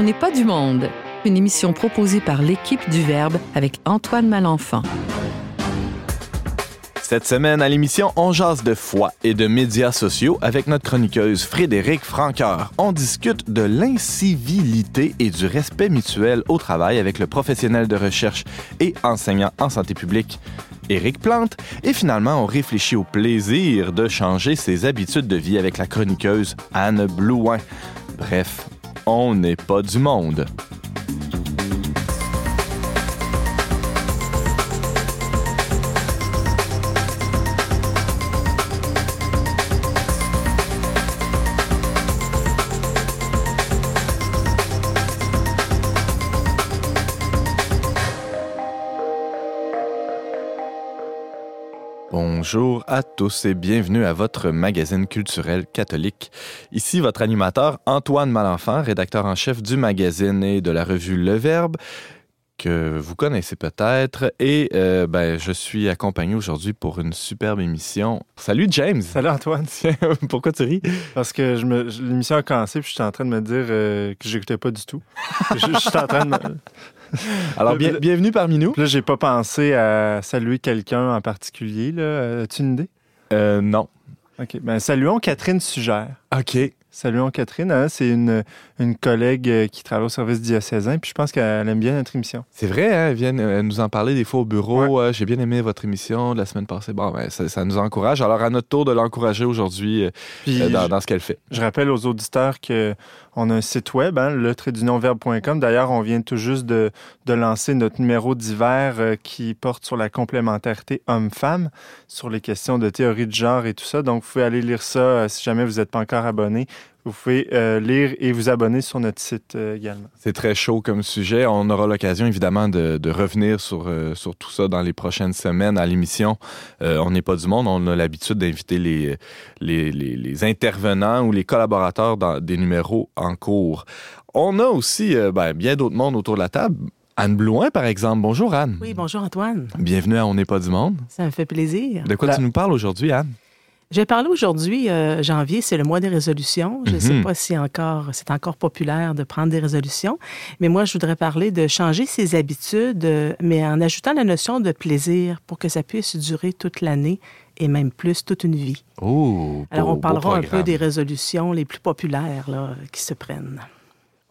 On n'est pas du monde. Une émission proposée par l'équipe du Verbe avec Antoine Malenfant. Cette semaine à l'émission, on jase de foi et de médias sociaux avec notre chroniqueuse Frédéric Franqueur. On discute de l'incivilité et du respect mutuel au travail avec le professionnel de recherche et enseignant en santé publique Éric Plante. Et finalement, on réfléchit au plaisir de changer ses habitudes de vie avec la chroniqueuse Anne Blouin. Bref, on n'est pas du monde. Bonjour à tous et bienvenue à votre magazine culturel catholique. Ici votre animateur Antoine Malenfant, rédacteur en chef du magazine et de la revue Le Verbe que vous connaissez peut-être. Et euh, ben, je suis accompagné aujourd'hui pour une superbe émission. Salut James! Salut Antoine! Pourquoi tu ris? Parce que je me, l'émission a commencé puis je suis en train de me dire euh, que j'écoutais pas du tout. je, je suis en train de me... Alors, bienvenue parmi nous. Là, j'ai pas pensé à saluer quelqu'un en particulier. As-tu une idée? Euh, non. OK. Ben, saluons Catherine Sugère. OK. Saluons Catherine. Hein, c'est une, une collègue euh, qui travaille au service diocésain, puis je pense qu'elle aime bien notre émission. C'est vrai, hein, elle vient euh, nous en parler des fois au bureau. Euh, j'ai bien aimé votre émission de la semaine passée. Bon, ben, ça, nous encourage. Alors, à notre tour de l'encourager aujourd'hui dans, ce qu'elle fait. Je rappelle aux auditeurs qu'on a un site web, hein, le D'ailleurs, on vient tout juste de, de lancer notre numéro d'hiver qui porte sur la complémentarité homme-femme, sur les questions de théorie de genre et tout ça. Donc, vous pouvez aller lire ça si jamais vous n'êtes pas encore abonné vous pouvez euh, lire et vous abonner sur notre site euh, également. C'est très chaud comme sujet. On aura l'occasion évidemment de, revenir sur, euh, sur tout ça dans les prochaines semaines à l'émission. on n'est pas du monde. On a l'habitude d'inviter les, les, intervenants ou les collaborateurs dans des numéros en cours. On a aussi ben, bien d'autres mondes autour de la table. Anne Blouin, par exemple. Bonjour, Anne. Oui, bonjour, Antoine. Bienvenue à On n'est pas du monde. Ça me fait plaisir. De quoi tu nous parles aujourd'hui, Anne? J'ai parlé aujourd'hui, euh, janvier, c'est le mois des résolutions. Je ne sais mhm. pas si encore c'est encore populaire de prendre des résolutions, mais moi, je voudrais parler de changer ses habitudes, euh, mais en ajoutant la notion de plaisir pour que ça puisse durer toute l'année et même plus toute une vie. Oh, Alors, on parlera un peu des résolutions les plus populaires là, qui se prennent.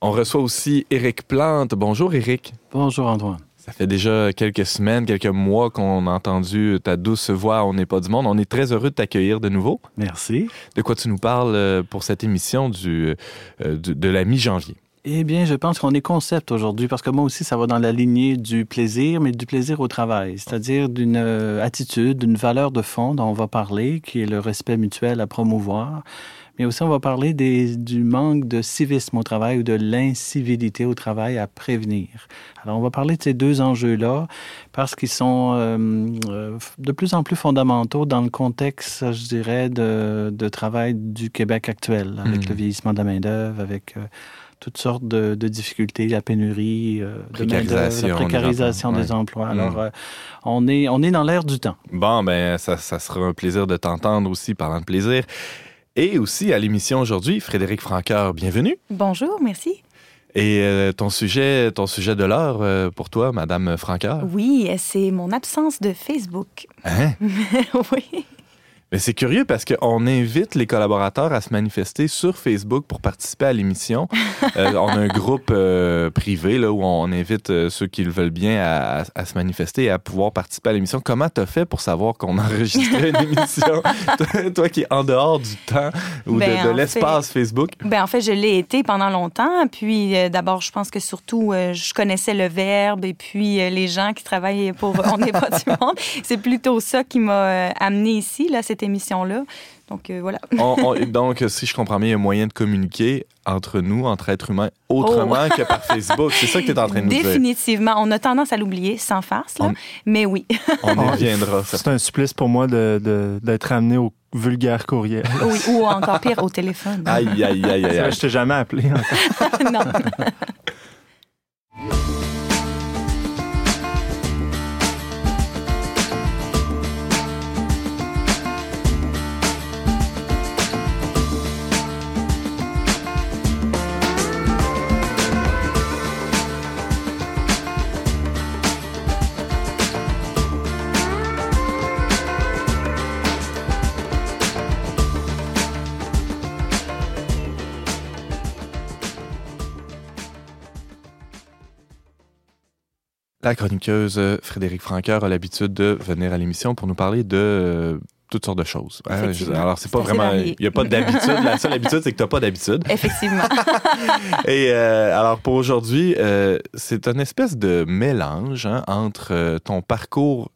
On reçoit aussi Éric Plante. Bonjour, Éric. Bonjour, Antoine. Ça fait déjà quelques semaines, quelques mois qu'on a entendu ta douce voix On n'est pas du monde. On est très heureux de t'accueillir de nouveau. Merci. De quoi tu nous parles euh, pour cette émission du, euh, de, la mi-janvier? Eh bien, je pense qu'on est concept aujourd'hui parce que moi aussi, ça va dans la lignée du plaisir, mais du plaisir au travail, c'est-à-dire d'une euh, attitude, d'une valeur de fond dont on va parler, qui est le respect mutuel à promouvoir mais aussi on va parler des, du manque de civisme au travail ou de l'incivilité au travail à prévenir. Alors on va parler de ces deux enjeux-là parce qu'ils sont euh, euh, de plus en plus fondamentaux dans le contexte, je dirais, de, de travail du Québec actuel, avec le hmm. vieillissement de la main-d'œuvre, avec euh, toutes sortes de, de, difficultés, la pénurie de main-d'œuvre, la précarisation des emplois. Alors, hmm. on, est, on est dans l'air du temps. Bon, ben ça, ça sera un plaisir de t'entendre aussi, parlant de plaisir. Et aussi à l'émission aujourd'hui, Frédéric Franqueur, bienvenue. Bonjour, merci. Et euh, ton sujet, ton sujet de l'heure euh, pour toi, Madame Franqueur? Oui, c'est mon absence de Facebook. Hein? oui. Mais c'est curieux parce qu'on invite les collaborateurs à se manifester sur Facebook pour participer à l'émission. Euh, on a un groupe euh, privé là, où on invite euh, ceux qui le veulent bien à, se manifester et à pouvoir participer à l'émission. Comment tu as fait pour savoir qu'on enregistrait une émission? toi, qui es en dehors du temps ou de, ben, l'espace Facebook? Ben, en fait, je l'ai été pendant longtemps. Puis d'abord, je pense que surtout, je connaissais le verbe et puis les gens qui travaillent pour On n'est pas du monde. C'est plutôt ça qui m'a amené ici. Là, émission-là. Donc, euh, voilà. donc, si je comprends bien, il y a moyen de communiquer entre nous, entre êtres humains, autrement oh. que par Facebook. C'est ça que tu es en train de nous dire. Définitivement. On a tendance à l'oublier, sans farce, là. mais oui. on y reviendra. C'est un supplice pour moi d'être de, amené au vulgaire courriel. Oui, ou encore pire, au téléphone. Aïe, aïe, aïe, aïe. aïe. Je t'ai jamais appelé. non. La chroniqueuse Frédéric Franqueur a l'habitude de venir à l'émission pour nous parler de toutes sortes de choses. Hein. Alors, c'est pas vraiment. Il n'y a pas d'habitude. La seule habitude, c'est que tu n'as pas d'habitude. Effectivement. Et euh, alors, pour aujourd'hui, euh, c'est une espèce de mélange hein, entre euh, ton parcours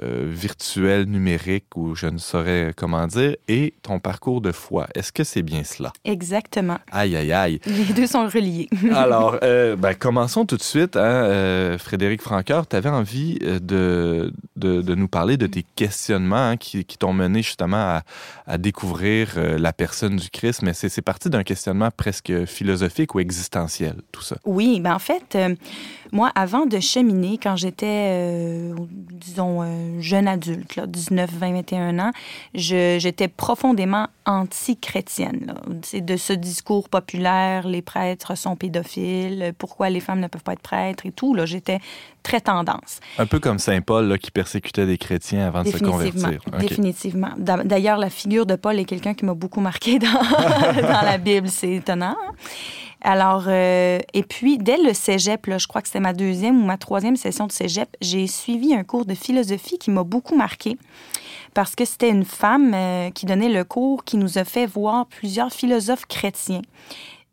virtuel, numérique, ou je ne saurais comment dire, et ton parcours de foi. Est-ce que c'est bien cela? Exactement. Aïe, aïe, aïe. Les deux sont reliés. alors, ben, commençons tout de suite. Hein, Frédéric Francoeur, tu avais envie de, de, de, nous parler de tes questionnements hein, qui qui, t'ont mené justement à, découvrir euh, la personne du Christ, mais c'est parti d'un questionnement presque philosophique ou existentiel, tout ça? Oui, ben en fait, euh, moi, avant de cheminer, quand j'étais, euh, disons, jeune adulte, là, 19, 20, 21 ans, j'étais profondément anti-chrétienne. C'est de ce discours populaire, les prêtres sont pédophiles, pourquoi les femmes ne peuvent pas être prêtres et tout. J'étais très tendance. Un peu comme Saint Paul qui persécutait des chrétiens avant de se convertir. Définitivement. D'ailleurs, la figure de Paul est quelqu'un qui m'a beaucoup marqué dans, dans la Bible. C'est étonnant. Hein. Alors, euh, et puis, dès le cégep, je crois que c'était ma deuxième ou ma troisième session de cégep, j'ai suivi un cours de philosophie qui m'a beaucoup marqué parce que c'était une femme euh, qui donnait le cours qui nous a fait voir plusieurs philosophes chrétiens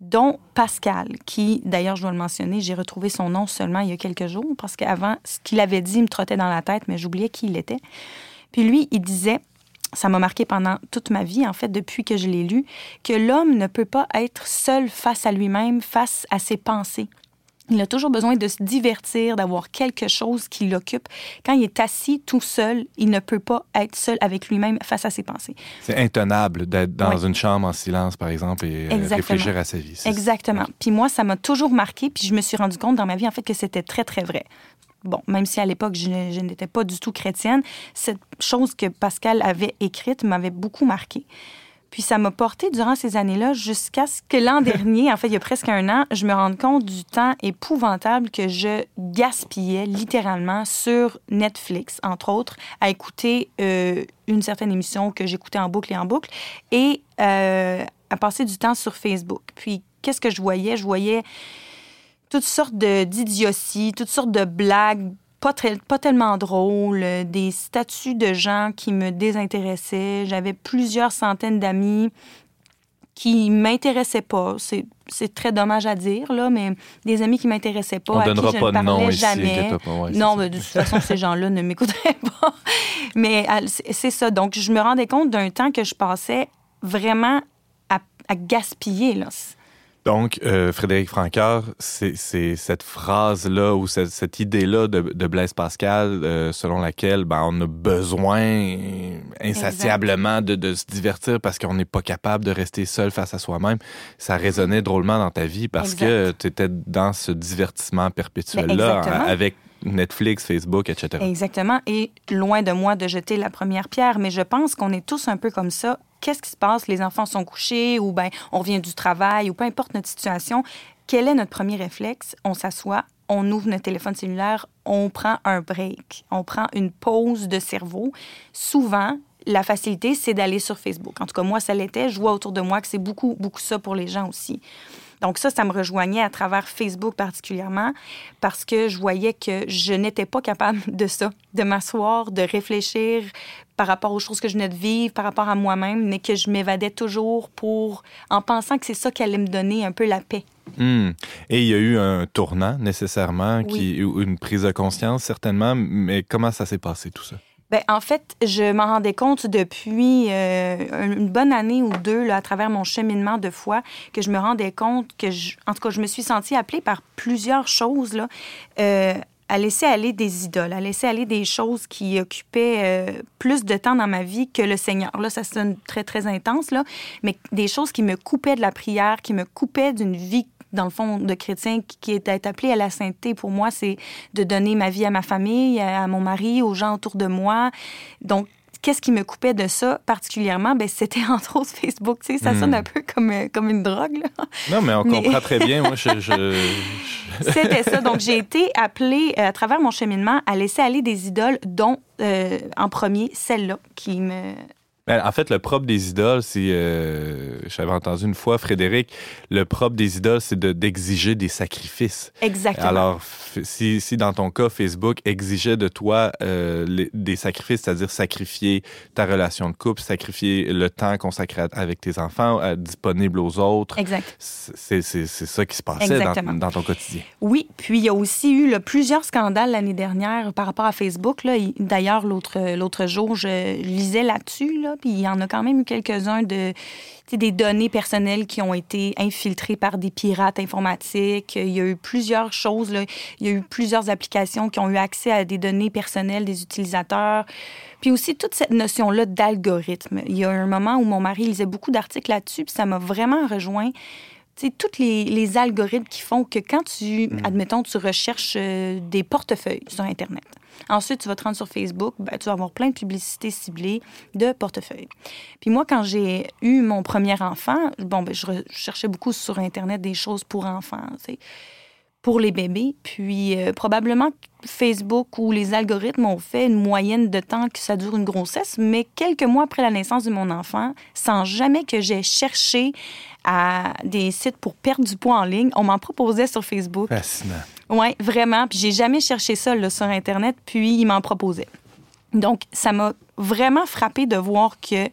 dont Pascal, qui, d'ailleurs, je dois le mentionner, j'ai retrouvé son nom seulement il y a quelques jours, parce qu'avant, ce qu'il avait dit me trottait dans la tête, mais j'oubliais qui il était. Puis lui, il disait, ça m'a marqué pendant toute ma vie, en fait, depuis que je l'ai lu, que l'homme ne peut pas être seul face à lui-même, face à ses pensées. Il a toujours besoin de se divertir, d'avoir quelque chose qui l'occupe. Quand il est assis tout seul, il ne peut pas être seul avec lui-même face à ses pensées. C'est intenable d'être dans une chambre en silence, par exemple, et euh, réfléchir à sa vie. Exactement. Puis moi, ça m'a toujours marqué, puis je me suis rendu compte dans ma vie, en fait, que c'était très, très vrai. Bon, même si à l'époque, je, n'étais pas du tout chrétienne, cette chose que Pascal avait écrite m'avait beaucoup marqué. Puis ça m'a porté durant ces années-là jusqu'à ce que l'an dernier, en fait, il y a presque un an, je me rende compte du temps épouvantable que je gaspillais littéralement sur Netflix, entre autres, à écouter euh, une certaine émission que j'écoutais en boucle et en boucle et euh, à passer du temps sur Facebook. Puis qu'est-ce que je voyais? Je voyais toutes sortes d'idioties, toutes sortes de blagues pas, très, pas tellement drôle, euh, des statuts de gens qui me désintéressaient. J'avais plusieurs centaines d'amis qui m'intéressaient pas. C'est, très dommage à dire, là, mais des amis qui m'intéressaient pas, On à qui je ne parlais jamais. non, mais de toute façon, ces gens-là ne m'écouteraient pas. Mais c'est ça. Donc, je me rendais compte d'un temps que je passais vraiment à, à gaspiller. Là. Donc, euh, Frédéric Francoeur, c'est cette phrase-là ou cette, idée-là de, Blaise Pascal euh, selon laquelle ben, on a besoin insatiablement de, se divertir parce qu'on n'est pas capable de rester seul face à soi-même. Ça résonnait drôlement dans ta vie parce que tu étais dans ce divertissement perpétuel-là avec Netflix, Facebook, etc. Exactement. Et loin de moi de jeter la première pierre, mais je pense qu'on est tous un peu comme ça qu'est-ce qui se passe? Les enfants sont couchés ou ben on revient du travail ou peu importe notre situation. Quel est notre premier réflexe? On s'assoit, on ouvre notre téléphone cellulaire, on prend un break, on prend une pause de cerveau. Souvent, la facilité, c'est d'aller sur Facebook. En tout cas, moi, ça l'était. Je vois autour de moi que c'est beaucoup, beaucoup ça pour les gens aussi. Donc ça, ça me rejoignait à travers Facebook particulièrement parce que je voyais que je n'étais pas capable de ça, de m'asseoir, de réfléchir par rapport aux choses que je venais de vivre, par rapport à moi-même, mais que je m'évadais toujours pour en pensant que c'est ça qui allait me donner un peu la paix. Hmm. Et il y a eu un tournant nécessairement, qui, une prise de conscience certainement, mais comment ça s'est passé tout ça? Bien, en fait, je m'en rendais compte depuis euh, une bonne année ou deux, là, à travers mon cheminement de foi, que je me rendais compte que, en tout cas, je me suis sentie appelée par plusieurs choses là, euh, à laisser aller des idoles, à laisser aller des choses qui occupaient euh, plus de temps dans ma vie que le Seigneur. Là, ça sonne très, très intense, là, mais des choses qui me coupaient de la prière, qui me coupaient d'une vie dans le fond, de chrétien qui est appelé à la sainteté, pour moi, c'est de donner ma vie à ma famille, à mon mari, aux gens autour de moi. Donc, qu'est-ce qui me coupait de ça particulièrement? Ben, c'était entre autres Facebook. Tu sais, ça sonne hmm. un peu comme, euh, comme une drogue. Là. Non, mais on comprend très bien. Moi, je... c'était ça. Donc, j'ai été appelée euh, à travers mon cheminement à laisser aller des idoles, dont euh, en premier celle-là qui me en fait, le propre des idoles, c'est, euh, j'avais entendu une fois, Frédéric, le propre des idoles, c'est de, d'exiger des sacrifices. Exactement. Alors, si, si dans ton cas, Facebook exigeait de toi euh, les- des sacrifices, c'est-à-dire sacrifier ta relation de couple, sacrifier le temps consacré à- avec tes enfants, euh, disponible aux autres, exact. c'est, ça qui se passait dans, ton quotidien. Oui, puis il y a aussi eu là, plusieurs scandales l'année dernière par rapport à Facebook. D'ailleurs, l'autre l'autre jour, je lisais là-dessus, là, puis il y en a quand même eu quelques-uns de des données personnelles qui ont été infiltrées par des pirates informatiques. Il y a eu plusieurs choses. Là. Il y a eu plusieurs applications qui ont eu accès à des données personnelles des utilisateurs. Puis aussi toute cette notion-là d'algorithme. Il y a un moment où mon mari lisait beaucoup d'articles là-dessus, puis ça m'a vraiment rejoint sais, tous les, les algorithmes qui font que quand tu, admettons, tu recherches euh, des portefeuilles sur Internet, ensuite tu vas te rendre sur Facebook, ben, tu vas avoir plein de publicités ciblées de portefeuilles. Puis moi, quand j'ai eu mon premier enfant, bon, ben, je recherchais beaucoup sur Internet des choses pour enfants, tu sais, pour les bébés. Puis euh, probablement Facebook ou les algorithmes ont fait une moyenne de temps que ça dure une grossesse, mais quelques mois après la naissance de mon enfant, sans jamais que j'ai cherché à des sites pour perdre du poids en ligne, on m'en proposait sur Facebook. Fascinant. Oui, vraiment. Puis j'ai jamais cherché ça là, sur Internet, puis il m'en proposait. Donc, ça m'a vraiment frappé de voir que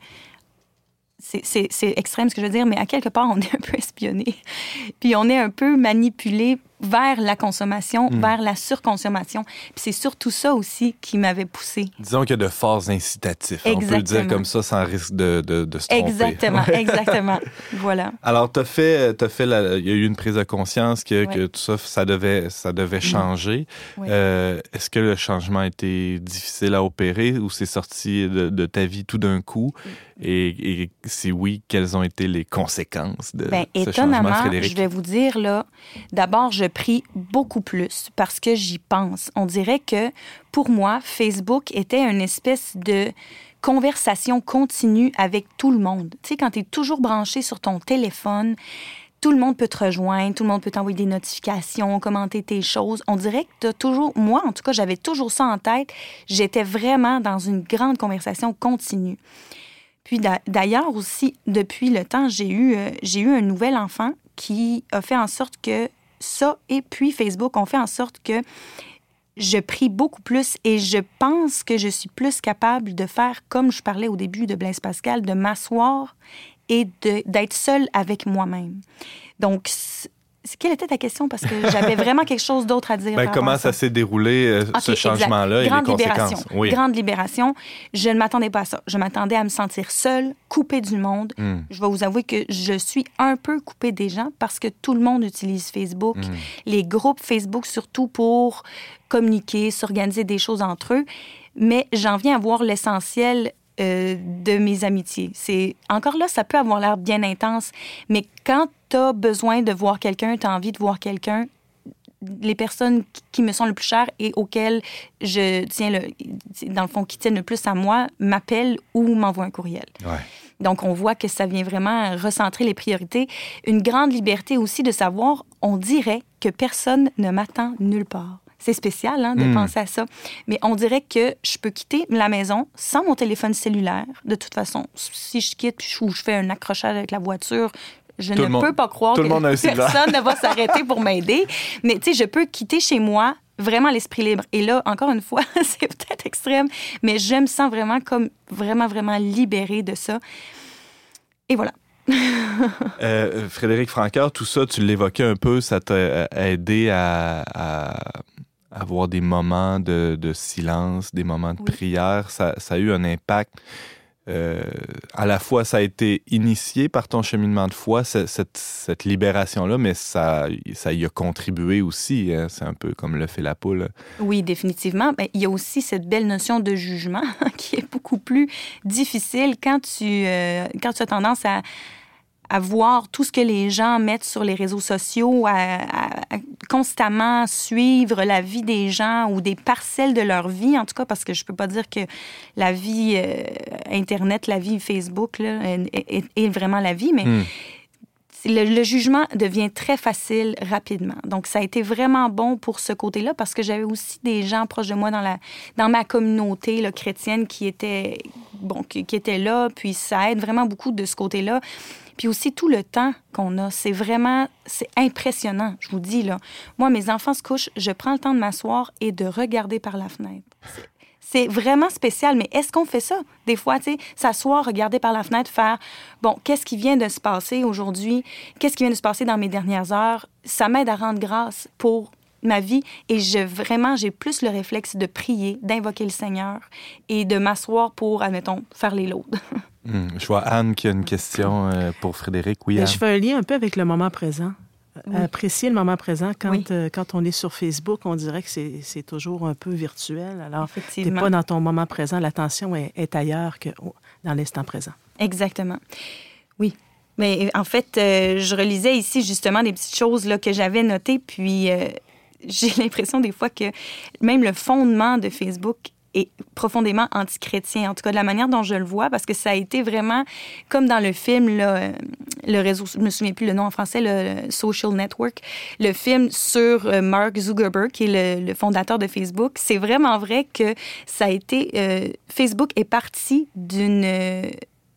c'est extrême ce que je veux dire, mais à quelque part, on est un peu espionné. Puis on est un peu manipulé vers la consommation, vers la surconsommation. Puis c'est surtout ça aussi qui m'avait poussé. Disons qu'il y a de forts incitatifs. On peut le dire Exactement. comme ça sans risque de, de, de se tromper. Exactement, exactement. Voilà. Alors, t'as fait, t'as fait la- il y a eu une prise de conscience que, Ouais. Que tout ça, ça devait, ça devait changer. Ouais. Euh, est-ce que le changement a été difficile à opérer ou c'est sorti de, de ta vie tout d'un coup? Et, et si oui, quelles ont été les conséquences de Ben, ce changement, étonnamment, Frédéric? je vais vous dire, là, d'abord, je prie beaucoup plus parce que j'y pense. On dirait que, pour moi, Facebook était une espèce de conversation continue avec tout le monde. Tu sais, quand tu es toujours branché sur ton téléphone, tout le monde peut te rejoindre, tout le monde peut t'envoyer des notifications, commenter tes choses. On dirait que tu as toujours, moi en tout cas, j'avais toujours ça en tête. J'étais vraiment dans une grande conversation continue. Puis d'a- d'ailleurs aussi, depuis le temps, j'ai eu, euh, j'ai eu un nouvel enfant qui a fait en sorte que ça et puis Facebook ont fait en sorte que je prie beaucoup plus et je pense que je suis plus capable de faire, comme je parlais au début de Blaise Pascal, de m'asseoir et d'être seule avec moi-même. Donc, quelle était ta question? Parce que j'avais vraiment quelque chose d'autre à dire. Ben, comment ça s'est déroulé, euh, ce changement-là et les Grande conséquences? libération. Oui. Grande libération. Je ne m'attendais pas à ça. Je m'attendais à me sentir seule, coupée du monde. Hmm. Je vais vous avouer que je suis un peu coupée des gens parce que tout le monde utilise Facebook. Hmm. Les groupes Facebook, surtout pour communiquer, s'organiser des choses entre eux. Mais j'en viens à voir l'essentiel euh, de mes amitiés. C'est encore là, ça peut avoir l'air bien intense, mais quand tu as besoin de voir quelqu'un, tu as envie de voir quelqu'un, les personnes qui- me sont le plus chères et auxquelles je tiens le, dans le fond, qui tiennent le plus à moi, m'appellent ou m'envoient un courriel. Ouais. Donc, on voit que ça vient vraiment recentrer les priorités. Une grande liberté aussi de savoir, on dirait que personne ne m'attend nulle part. C'est spécial hein, de Mm. penser à ça. Mais on dirait que je peux quitter la maison sans mon téléphone cellulaire. De toute façon, si je quitte ou je fais un accrochage avec la voiture, je Tout ne monde- peux pas croire que personne ne va s'arrêter pour m'aider. Mais tu sais, je peux quitter chez moi vraiment l'esprit libre. Et là, encore une fois, c'est peut-être extrême, mais je me sens vraiment comme vraiment, vraiment libérée de ça. Et voilà. Euh, Frédéric Francoeur, tout ça, tu l'évoquais un peu, ça t'a euh, aidé à, à avoir des moments de, de silence, des moments de Oui. prière. Ça, ça a eu un impact. Euh, à la fois, ça a été initié par ton cheminement de foi, ce- cette, libération-là, mais ça, ça y a contribué aussi. hein. C'est un peu comme le fait la poule. Oui, définitivement. Ben, il y a aussi cette belle notion de jugement qui est beaucoup plus difficile quand tu, euh, quand tu as tendance à, à voir tout ce que les gens mettent sur les réseaux sociaux, à, à- à constamment suivre la vie des gens ou des parcelles de leur vie, en tout cas, parce que je peux pas dire que la vie euh, Internet, la vie Facebook là, est, est- est vraiment la vie, mais Hmm. le, jugement devient très facile rapidement. Donc, ça a été vraiment bon pour ce côté-là parce que j'avais aussi des gens proches de moi dans, la, dans ma communauté là, chrétienne qui étaient, bon, qui, qui étaient là. Puis, ça aide vraiment beaucoup de ce côté-là. Puis aussi tout le temps qu'on a, c'est vraiment, c'est impressionnant, je vous dis là. Moi, mes enfants se couchent, je prends le temps de m'asseoir et de regarder par la fenêtre. C'est vraiment spécial, mais est-ce qu'on fait ça? Des fois, tu sais, s'asseoir, regarder par la fenêtre, faire, bon, qu'est-ce qui vient de se passer aujourd'hui? Qu'est-ce qui vient de se passer dans mes dernières heures? Ça m'aide à rendre grâce pour ma vie et je vraiment j'ai plus le réflexe de prier, d'invoquer le Seigneur et de m'asseoir pour admettons faire les loads. Hmm, je vois Anne qui a une question euh, pour Frédéric. Oui, ben, Anne. Je fais un lien un peu avec le moment présent. Apprécier le moment présent. Quand, euh, quand on est sur Facebook, on dirait que c'est toujours un peu virtuel. Alors, tu n'es pas dans ton moment présent. L'attention est, est, ailleurs que dans l'instant présent. Exactement. Oui. Mais en fait, euh, je relisais ici justement des petites choses là, que j'avais notées, puis j'ai l'impression des fois que même le fondement de Facebook est profondément antichrétien, en tout cas de la manière dont je le vois, parce que ça a été vraiment comme dans le film, euh, le réseau, je me souviens plus le nom en français, le Social Network, le film sur euh, Mark Zuckerberg, qui est le, fondateur de Facebook. C'est vraiment vrai que ça a été, euh, Facebook est parti d'une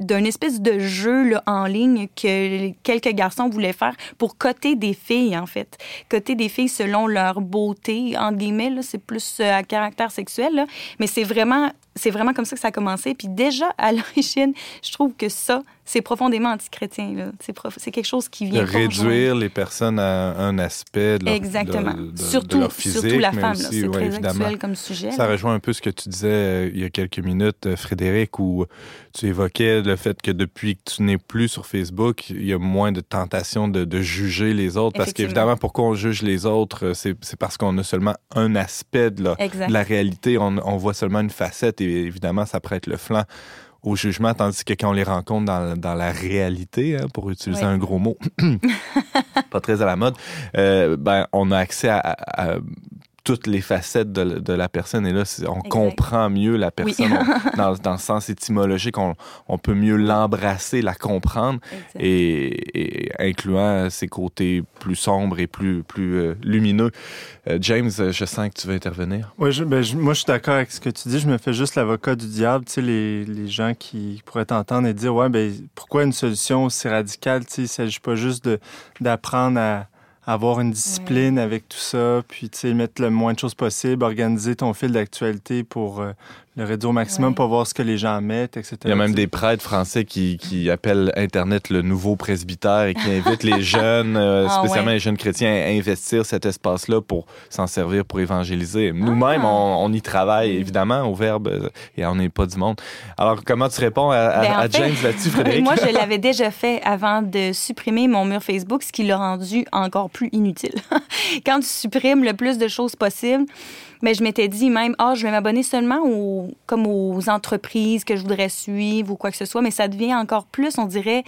d'un espèce de jeu là, en ligne que quelques garçons voulaient faire pour coter des filles, en fait. Coter des filles selon leur beauté, entre guillemets, c'est plus euh, à caractère sexuel, là. mais c'est vraiment, vraiment comme ça que ça a commencé. Puis déjà, à l'origine, je trouve que ça, c'est profondément antichrétien. C'est, c'est quelque chose qui vient. De réduire les personnes à un aspect de leur, Exactement. De, de, surtout, leur physique, surtout la femme. C'est ouais, très évidemment. actuel comme sujet. Ça rejoint un peu ce que tu disais euh, il y a quelques minutes, euh, Frédéric, où tu évoquais le fait que depuis que tu n'es plus sur Facebook, il y a moins de tentation de, de juger les autres. Parce qu'évidemment, pourquoi on juge les autres, euh, c'est, c'est parce qu'on a seulement un aspect de la, de la réalité. On, on voit seulement une facette et évidemment, ça prête le flanc au jugement, tandis que quand on les rencontre dans, dans la réalité, hein, pour utiliser Oui. un gros mot, pas très à la mode, euh, ben, on a accès à, à- à toutes les facettes de, de la personne et là, on Exact. comprend mieux la Oui. personne On- dans, dans le sens étymologique, on, on peut mieux l'embrasser, la comprendre et, et incluant ses côtés plus sombres et plus, plus euh, lumineux. Euh, James, je sens que tu veux intervenir. Ouais, je- ben, je- moi, je suis d'accord avec ce que tu dis. Je me fais juste l'avocat du diable. Tu sais, les, les gens qui pourraient t'entendre et dire, ouais, ben, pourquoi une solution aussi radicale? Tu sais, il ne s'agit pas juste de- d'apprendre à avoir une discipline avec tout ça, puis, tu sais, mettre le moins de choses possible, organiser ton fil d'actualité pour euh, le réduire au maximum Ouais. pour voir ce que les gens mettent, etc. Il y a même des prêtres français qui, qui appellent Internet le nouveau presbytère et qui invitent les jeunes, euh, Ah spécialement ouais. les jeunes chrétiens, à investir cet espace-là pour s'en servir pour évangéliser. Nous-mêmes, Ah. on, on y travaille, évidemment, au Verbe, euh, et on n'est pas du monde. Alors, comment tu réponds à, à- Ben, en à fait, James là-dessus, Frédéric? Moi, je l'avais déjà fait avant de supprimer mon mur Facebook, ce qui l'a rendu encore plus inutile. Quand tu supprimes le plus de choses possible, mais je m'étais dit même, ah, je vais m'abonner seulement aux, comme aux entreprises que je voudrais suivre ou quoi que ce soit, mais ça devient encore plus, on dirait,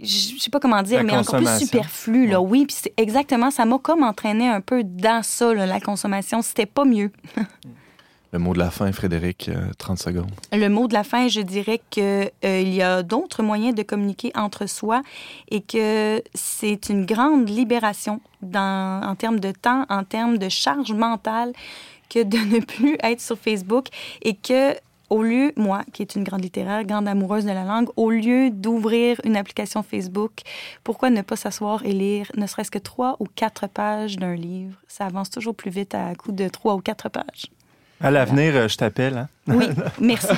je sais pas comment dire, La mais encore plus superflu, là. Oui, puis c'est exactement, ça m'a comme entraîné un peu dans ça, là, la consommation. C'était pas mieux. Le mot de la fin, Frédéric, euh, 30 secondes. Le mot de la fin, je dirais que euh, y a d'autres moyens de communiquer entre soi et que c'est une grande libération dans, en termes de temps, en termes de charge mentale, que de ne plus être sur Facebook et que au lieu, moi, qui est une grande littéraire, grande amoureuse de la langue, au lieu d'ouvrir une application Facebook, pourquoi ne pas s'asseoir et lire ne serait-ce que trois ou quatre pages d'un livre? Ça avance toujours plus vite à coup de trois ou quatre pages. À l'avenir, euh, je t'appelle. Hein? Oui, merci.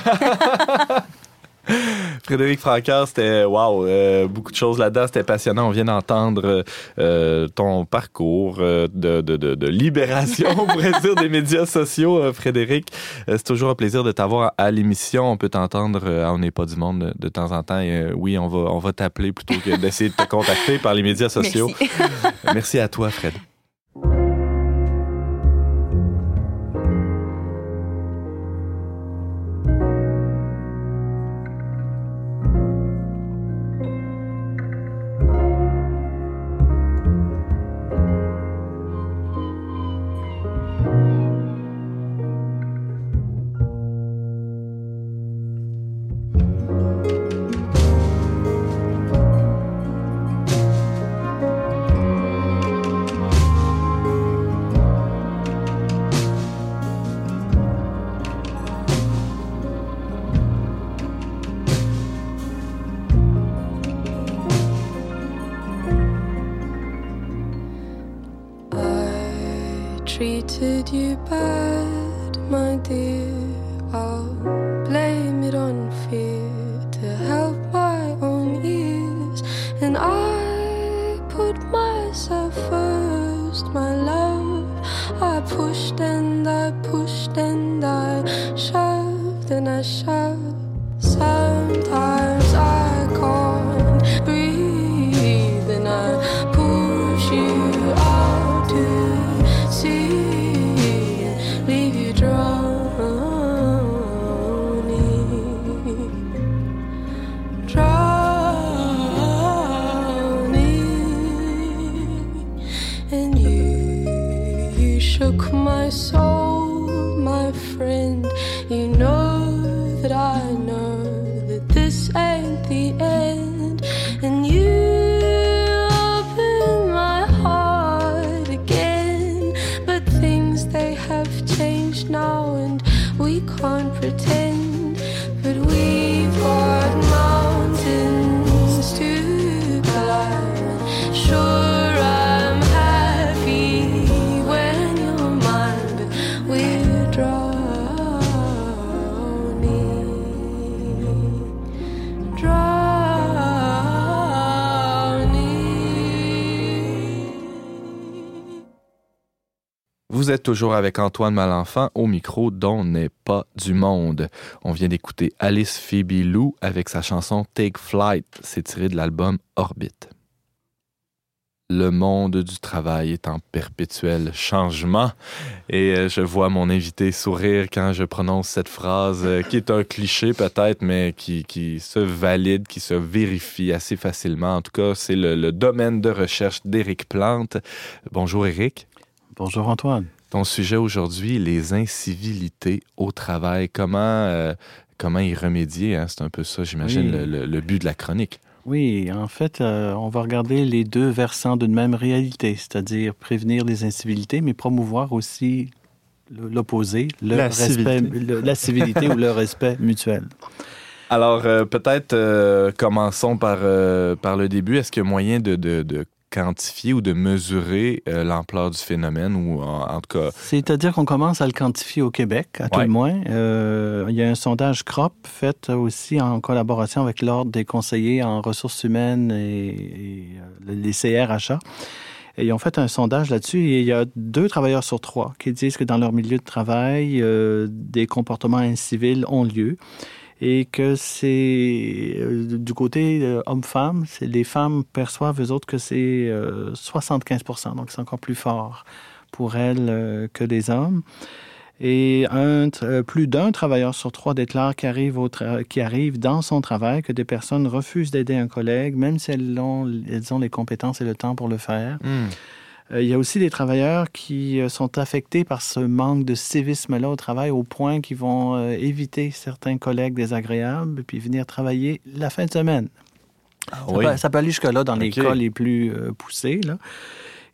Frédéric Francaire, c'était wow, euh, beaucoup de choses là-dedans, c'était passionnant. On vient d'entendre euh, ton parcours euh, de, de, de, de libération, on pourrait dire, des médias sociaux, euh, Frédéric. Euh, c'est toujours un plaisir de t'avoir à l'émission. On peut t'entendre euh, à On n'est pas du monde de, de temps en temps. Et, euh, oui, on va, on va t'appeler plutôt que d'essayer de te contacter par les médias sociaux. Merci. Merci à toi, Fred. Vous êtes toujours avec Antoine Malenfant au micro dont n'est pas du monde. On vient d'écouter Alice Phoebe Lou avec sa chanson Take Flight. C'est tiré de l'album Orbit. Le monde du travail est en perpétuel changement et euh, je vois mon invité sourire quand je prononce cette phrase euh, qui est un cliché peut-être, mais qui, qui se valide, qui se vérifie assez facilement. En tout cas, c'est le, le domaine de recherche d'Éric Plante. Bonjour Éric. Bonjour Antoine. Ton sujet aujourd'hui, les incivilités au travail. Comment, euh, comment y remédier? hein? C'est un peu ça, j'imagine, Oui. le, le- le but de la chronique. Oui, en fait, euh, on va regarder les deux versants d'une même réalité, c'est-à-dire prévenir les incivilités, mais promouvoir aussi l'opposé, le La respect, civilité. le- la civilité ou le respect mutuel. Alors, euh, peut-être euh, commençons par, euh, par le début. Est-ce qu'il y a moyen de, de- de quantifier ou de mesurer euh, l'ampleur du phénomène ou en, en tout cas... C'est-à-dire qu'on commence à le quantifier au Québec, à tout le moins. Euh, il y a un sondage CROP fait aussi en collaboration avec l'Ordre des conseillers en ressources humaines et, et, euh, les CRHA. Et ils ont fait un sondage là-dessus et il y a deux travailleurs sur trois qui disent que dans leur milieu de travail, euh, des comportements incivils ont lieu et que c'est euh, du côté euh, homme-femme, les femmes perçoivent eux autres que c'est euh, 75% donc c'est encore plus fort pour elles euh, que les hommes. Et un, euh, plus d'un travailleur sur trois déclare qu'il arrive, arrive dans son travail que des personnes refusent d'aider un collègue, même si elles ont, elles ont les compétences et le temps pour le faire. Hmm. Euh, Il y a aussi des travailleurs qui euh, sont affectés par ce manque de civisme-là au travail au point qu'ils vont euh, éviter certains collègues désagréables puis venir travailler la fin de semaine. Ça, oui. peut, ça peut aller jusque-là dans les cas les plus poussés. Là.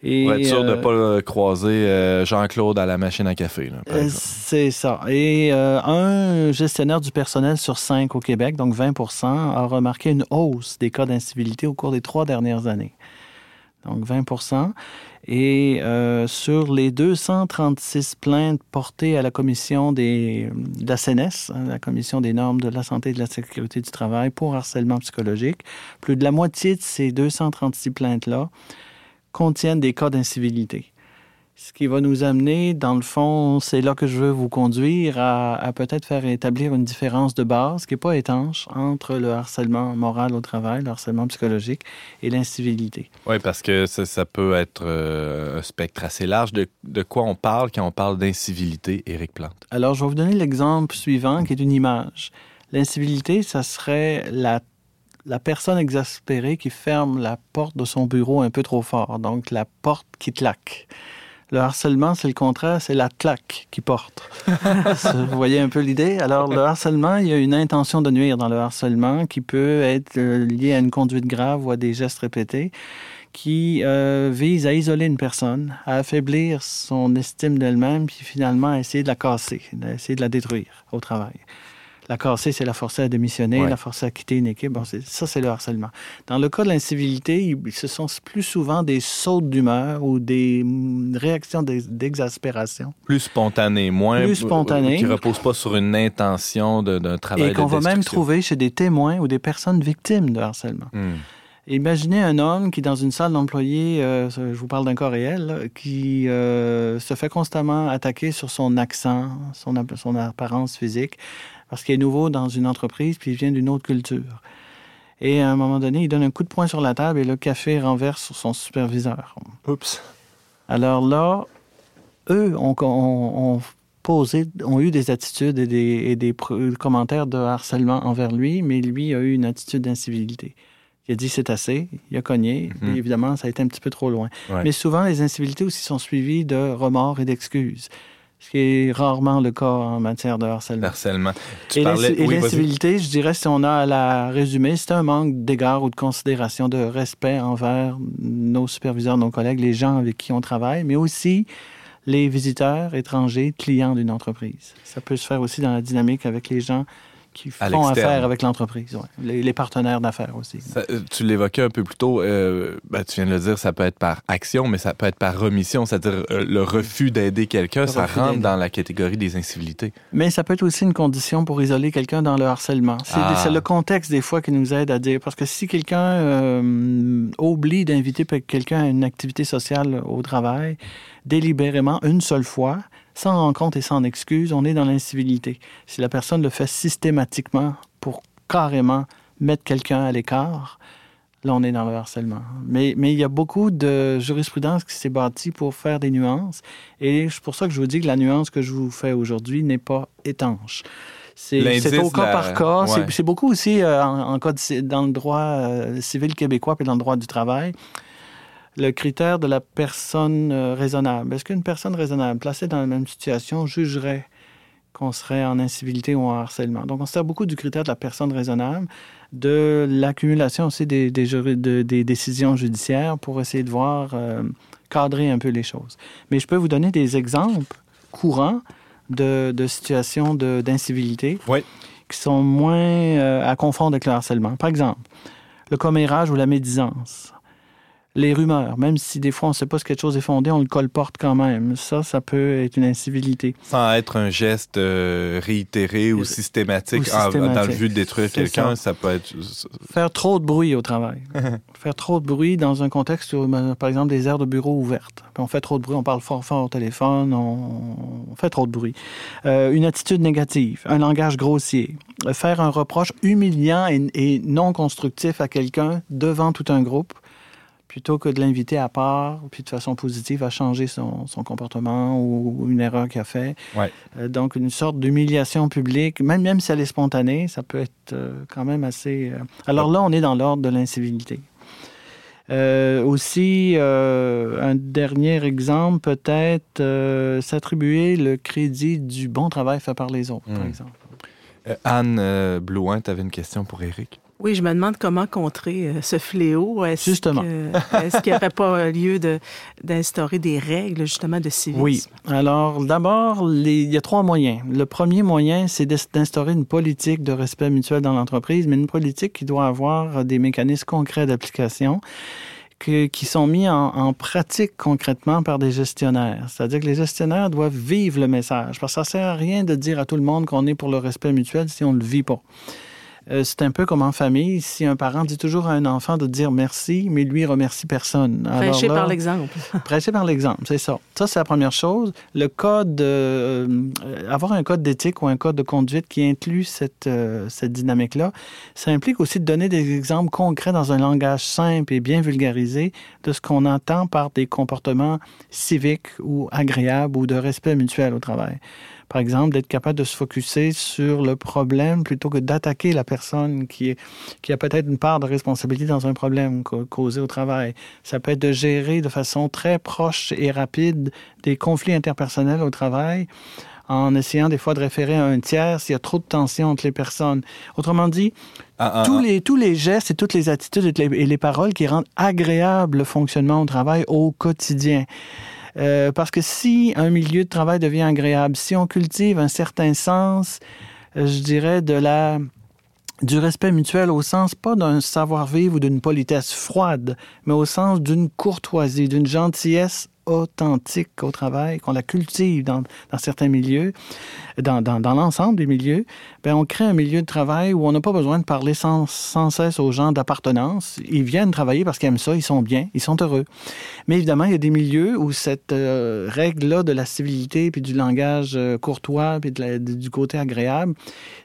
Et, Pour être sûr de ne euh, pas croiser euh, Jean-Claude à la machine à café. C'est ça. Et euh, un gestionnaire du personnel sur cinq au Québec, donc 20% a remarqué une hausse des cas d'incivilité au cours des trois dernières années. Donc 20 Et euh, sur les 236 plaintes portées à la commission des, de la CNES, hein, la commission des normes de la santé et de la sécurité du travail pour harcèlement psychologique, plus de la moitié de ces 236 plaintes-là contiennent des cas d'incivilité. Ce qui va nous amener, dans le fond, c'est là que je veux vous conduire à, à peut-être faire établir une différence de base qui n'est pas étanche entre le harcèlement moral au travail, le harcèlement psychologique et l'incivilité. Oui, parce que ça, ça peut être euh, un spectre assez large. De, de quoi on parle quand on parle d'incivilité, Éric Plante? Alors, je vais vous donner l'exemple suivant qui est une image. L'incivilité, ça serait la, la personne exaspérée qui ferme la porte de son bureau un peu trop fort, donc la porte qui claque. Le harcèlement, c'est le contraire, c'est la claque qui porte. Vous voyez un peu l'idée? Alors, le harcèlement, il y a une intention de nuire dans le harcèlement qui peut être euh, lié à une conduite grave ou à des gestes répétés qui euh, vise à isoler une personne, à affaiblir son estime d'elle-même, puis finalement à essayer de la casser, à essayer de la détruire au travail. La casser, c'est la forcer à démissionner, Ouais. la forcer à quitter une équipe. Bon, ça, c'est le harcèlement. Dans le cas de l'incivilité, il- ce sont plus souvent des sautes d'humeur ou des mm, réactions d'ex- d'exaspération. Plus spontané, moins. Plus spontané. Qui repose pas sur une intention d'un travail Et qu'on va même trouver chez des témoins ou des personnes victimes de harcèlement. Hmm. Imaginez un homme qui, dans une salle d'employés, euh, je vous parle d'un cas réel, là, qui euh, se fait constamment attaquer sur son accent, son apparence physique, parce qu'il est nouveau dans une entreprise, puis il vient d'une autre culture. Et à un moment donné, il donne un coup de poing sur la table et le café renverse sur son superviseur. Oups. Alors là, eux ont, ont- ont posé, ont eu des attitudes et des, et des pr- commentaires de harcèlement envers lui, mais lui a eu une attitude d'incivilité. Il a dit c'est assez, il a cogné. Mhm. Et évidemment, ça a été un petit peu trop loin. Ouais. Mais souvent, les incivilités aussi sont suivies de remords et d'excuses, ce qui est rarement le cas en matière de harcèlement. Harcèlement. Tu Et parlais. oui, je dirais, si on a à la résumer, c'est un manque d'égard ou de considération, de respect envers nos superviseurs, nos collègues, les gens avec qui on travaille, mais aussi les visiteurs étrangers, clients d'une entreprise. Ça peut se faire aussi dans la dynamique avec les gens qui font affaire avec l'entreprise, ouais. les, les partenaires d'affaires aussi. Ça, euh, tu l'évoquais un peu plus tôt, euh, ben, tu viens de le dire, ça peut être par action, mais ça peut être par remission, c'est-à-dire euh, le refus d'aider quelqu'un, ça rentre dans la catégorie des incivilités. Mais ça peut être aussi une condition pour isoler quelqu'un dans le harcèlement. C'est Ah. le contexte des fois qui nous aide à dire. Parce que si quelqu'un euh, oublie d'inviter quelqu'un à une activité sociale au travail, délibérément, une seule fois, sans rencontre et sans excuse, on est dans l'incivilité. Si la personne le fait systématiquement pour carrément mettre quelqu'un à l'écart, là, on est dans le harcèlement. Mais, mais il y a beaucoup de jurisprudence qui s'est bâtie pour faire des nuances. Et c'est pour ça que je vous dis que la nuance que je vous fais aujourd'hui n'est pas étanche. C'est au cas la- par cas. ouais. C'est- beaucoup aussi euh, en, en cas de- dans le droit euh, civil québécois puis dans le droit du travail. Le critère de la personne euh, raisonnable. Est-ce qu'une personne raisonnable placée dans la même situation jugerait qu'on serait en incivilité ou en harcèlement? Donc, on se sert beaucoup du critère de la personne raisonnable, de l'accumulation aussi des, des, juri- de- des décisions judiciaires pour essayer de voir, euh, cadrer un peu les choses. Mais je peux vous donner des exemples courants de, de situations de- d'incivilité Oui. qui sont moins euh, à confondre avec le harcèlement. Par exemple, le commérage ou la médisance. Les rumeurs, même si des fois on ne sait pas si quelque chose est fondé, on le colporte quand même. Ça, ça peut être une incivilité. Sans être un geste euh, réitéré ou Ou systématique, en- dans le but de détruire quelqu'un, ça. ça. peut être... Faire trop de bruit au travail. faire trop de bruit dans un contexte où, euh, par exemple, des aires de bureau ouvertes. On fait trop de bruit, on parle fort fort au téléphone, on, on fait trop de bruit. Euh, une attitude négative, un langage grossier. Euh, Faire un reproche humiliant et, et non constructif à quelqu'un devant tout un groupe plutôt que de l'inviter à part, puis de façon positive à changer son, son comportement ou une erreur qu'il a fait. Ouais. Euh, donc, une sorte d'humiliation publique, même, même si elle est spontanée, ça peut être euh, quand même assez... euh, Alors là, on est dans l'ordre de l'incivilité. Aussi, un dernier exemple, peut-être s'attribuer le crédit du bon travail fait par les autres, par Hmm. exemple. Anne Blouin, tu avais une question pour Eric. Oui, je me demande comment contrer euh, ce fléau. Est-ce Justement. que- Est-ce qu'il n'y aurait pas lieu de- d'instaurer des règles, justement, de civisme? Oui. Alors, d'abord, les- il y a trois moyens. Le premier moyen, c'est d'instaurer une politique de respect mutuel dans l'entreprise, mais une politique qui doit avoir des mécanismes concrets d'application qui sont mis en, en pratique concrètement par des gestionnaires. C'est-à-dire que les gestionnaires doivent vivre le message, parce que ça ne sert à rien de dire à tout le monde qu'on est pour le respect mutuel si on ne le vit pas. Euh, c'est un peu comme en famille, si un parent dit toujours à un enfant de dire merci, mais lui remercie personne. Prêcher par l'exemple. Prêcher par l'exemple, c'est ça. Ça, c'est la première chose. Le code, euh, avoir un code d'éthique ou un code de conduite qui inclut cette, euh, cette dynamique-là, ça implique aussi de donner des exemples concrets dans un langage simple et bien vulgarisé de ce qu'on entend par des comportements civiques ou agréables ou de respect mutuel au travail. Par exemple, d'être capable de se focuser sur le problème plutôt que d'attaquer la personne qui, est, qui a peut-être une part de responsabilité dans un problème ca- causé au travail. Ça peut être de gérer de façon très proche et rapide des conflits interpersonnels au travail en essayant des fois de référer à un tiers s'il y a trop de tension entre les personnes. Autrement dit, Ah, ah, tous ah. les, tous les gestes et toutes les attitudes et les, et les paroles qui rendent agréable le fonctionnement au travail au quotidien. Euh, parce que si un milieu de travail devient agréable, si on cultive un certain sens je dirais, de la du respect mutuel au sens pas d'un savoir-vivre ou d'une politesse froide, mais au sens d'une courtoisie, d'une gentillesse authentique au travail, qu'on la cultive dans, certains milieux, dans, l'ensemble des milieux, ben on crée un milieu de travail où on n'a pas besoin de parler sans, cesse aux gens d'appartenance. Ils viennent travailler parce qu'ils aiment ça, ils sont bien, ils sont heureux. Mais évidemment, il y a des milieux où cette euh, règle-là de la civilité, puis du langage euh, courtois, puis du côté agréable,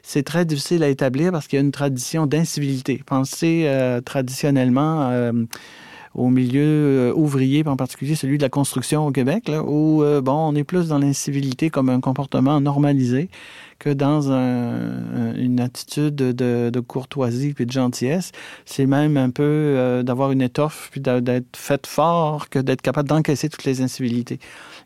c'est très difficile à établir parce qu'il y a une tradition d'incivilité. Pensez euh, traditionnellement euh, au milieu euh, ouvrier, en particulier celui de la construction au Québec, là, où euh, bon, on est plus dans l'incivilité comme un comportement normalisé que dans un, une attitude de, de, courtoisie puis de gentillesse. C'est même un peu euh, d'avoir une étoffe puis d'être fait fort que d'être capable d'encaisser toutes les incivilités.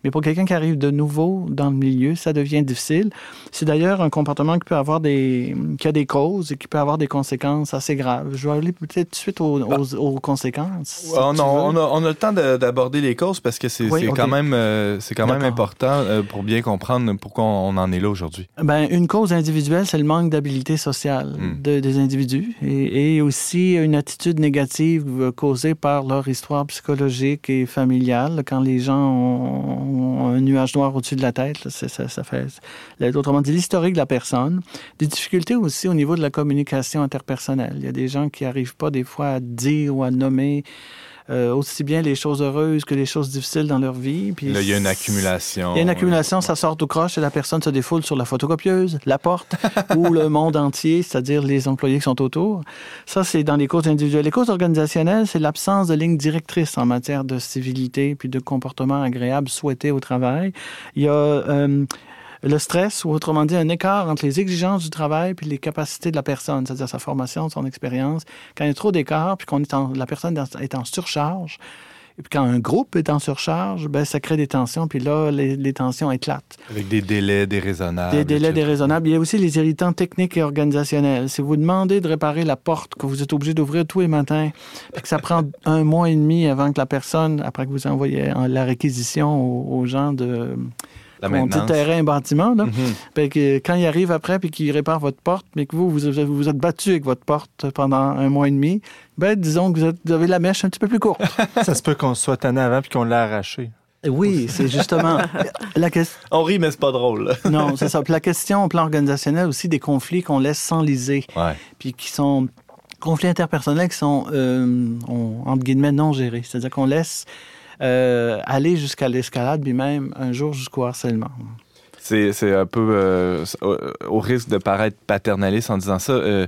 Mais pour quelqu'un qui arrive de nouveau dans le milieu, ça devient difficile. C'est d'ailleurs un comportement qui peut avoir des, qui a des causes et qui peut avoir des conséquences assez graves. Je vais aller peut-être tout de suite aux, aux, aux conséquences. Si on, a, on, a, on, a, le temps d'aborder les causes parce que c'est oui, okay. quand même, euh, c'est quand même important euh, pour bien comprendre pourquoi on en est là aujourd'hui. Ben, une cause individuelle, c'est le manque d'habilité sociale mm. de, des individus et, et, aussi une attitude négative causée par leur histoire psychologique et familiale. Quand les gens ont, un nuage noir au-dessus de la tête. Ça fait, autrement dit, l'historique de la personne. Des difficultés aussi au niveau de la communication interpersonnelle. Il y a des gens qui n'arrivent pas des fois à dire ou à nommer euh, aussi bien les choses heureuses que les choses difficiles dans leur vie. Puis là, il y a une accumulation. Il y a une accumulation, ça sort tout croche et la personne se défoule sur la photocopieuse, la porte ou le monde entier, c'est-à-dire les employés qui sont autour. Ça, c'est dans les causes individuelles. Les causes organisationnelles, c'est l'absence de ligne directrice en matière de civilité puis de comportement agréable souhaité au travail. Il y a euh, le stress, ou autrement dit, un écart entre les exigences du travail puis les capacités de la personne, c'est-à-dire sa formation, son expérience. Quand il y a trop d'écart, puis qu'on est en, la personne est en surcharge, et puis quand un groupe est en surcharge, ben, ça crée des tensions, puis là, les, les tensions éclatent. Avec des délais déraisonnables. Des délais déraisonnables. Il y a aussi les irritants techniques et organisationnels. Si vous demandez de réparer la porte que vous êtes obligé d'ouvrir tous les matins, puis que ça prend un mois et demi avant que la personne, après que vous envoyez la réquisition aux, aux gens de la on dit terrain bâtiment là. Mhm. Mm-hmm. que quand il arrive après puis qu'il répare votre porte mais que vous vous vous, vous êtes battu avec votre porte pendant un mois et demi ben disons que vous, êtes, vous avez la mèche un petit peu plus courte ça se peut qu'on soit tanné avant puis qu'on l'a arraché oui, c'est justement la question. On rit, mais c'est pas drôle. non, c'est ça. Puis la question au plan organisationnel aussi des conflits qu'on laisse s'enliser, ouais. puis qui sont conflits interpersonnels qui sont euh, on, entre guillemets non gérés. C'est-à-dire qu'on laisse euh, aller jusqu'à l'escalade, puis même un jour jusqu'au harcèlement. C'est un peu euh, au risque de paraître paternaliste en disant ça. Euh,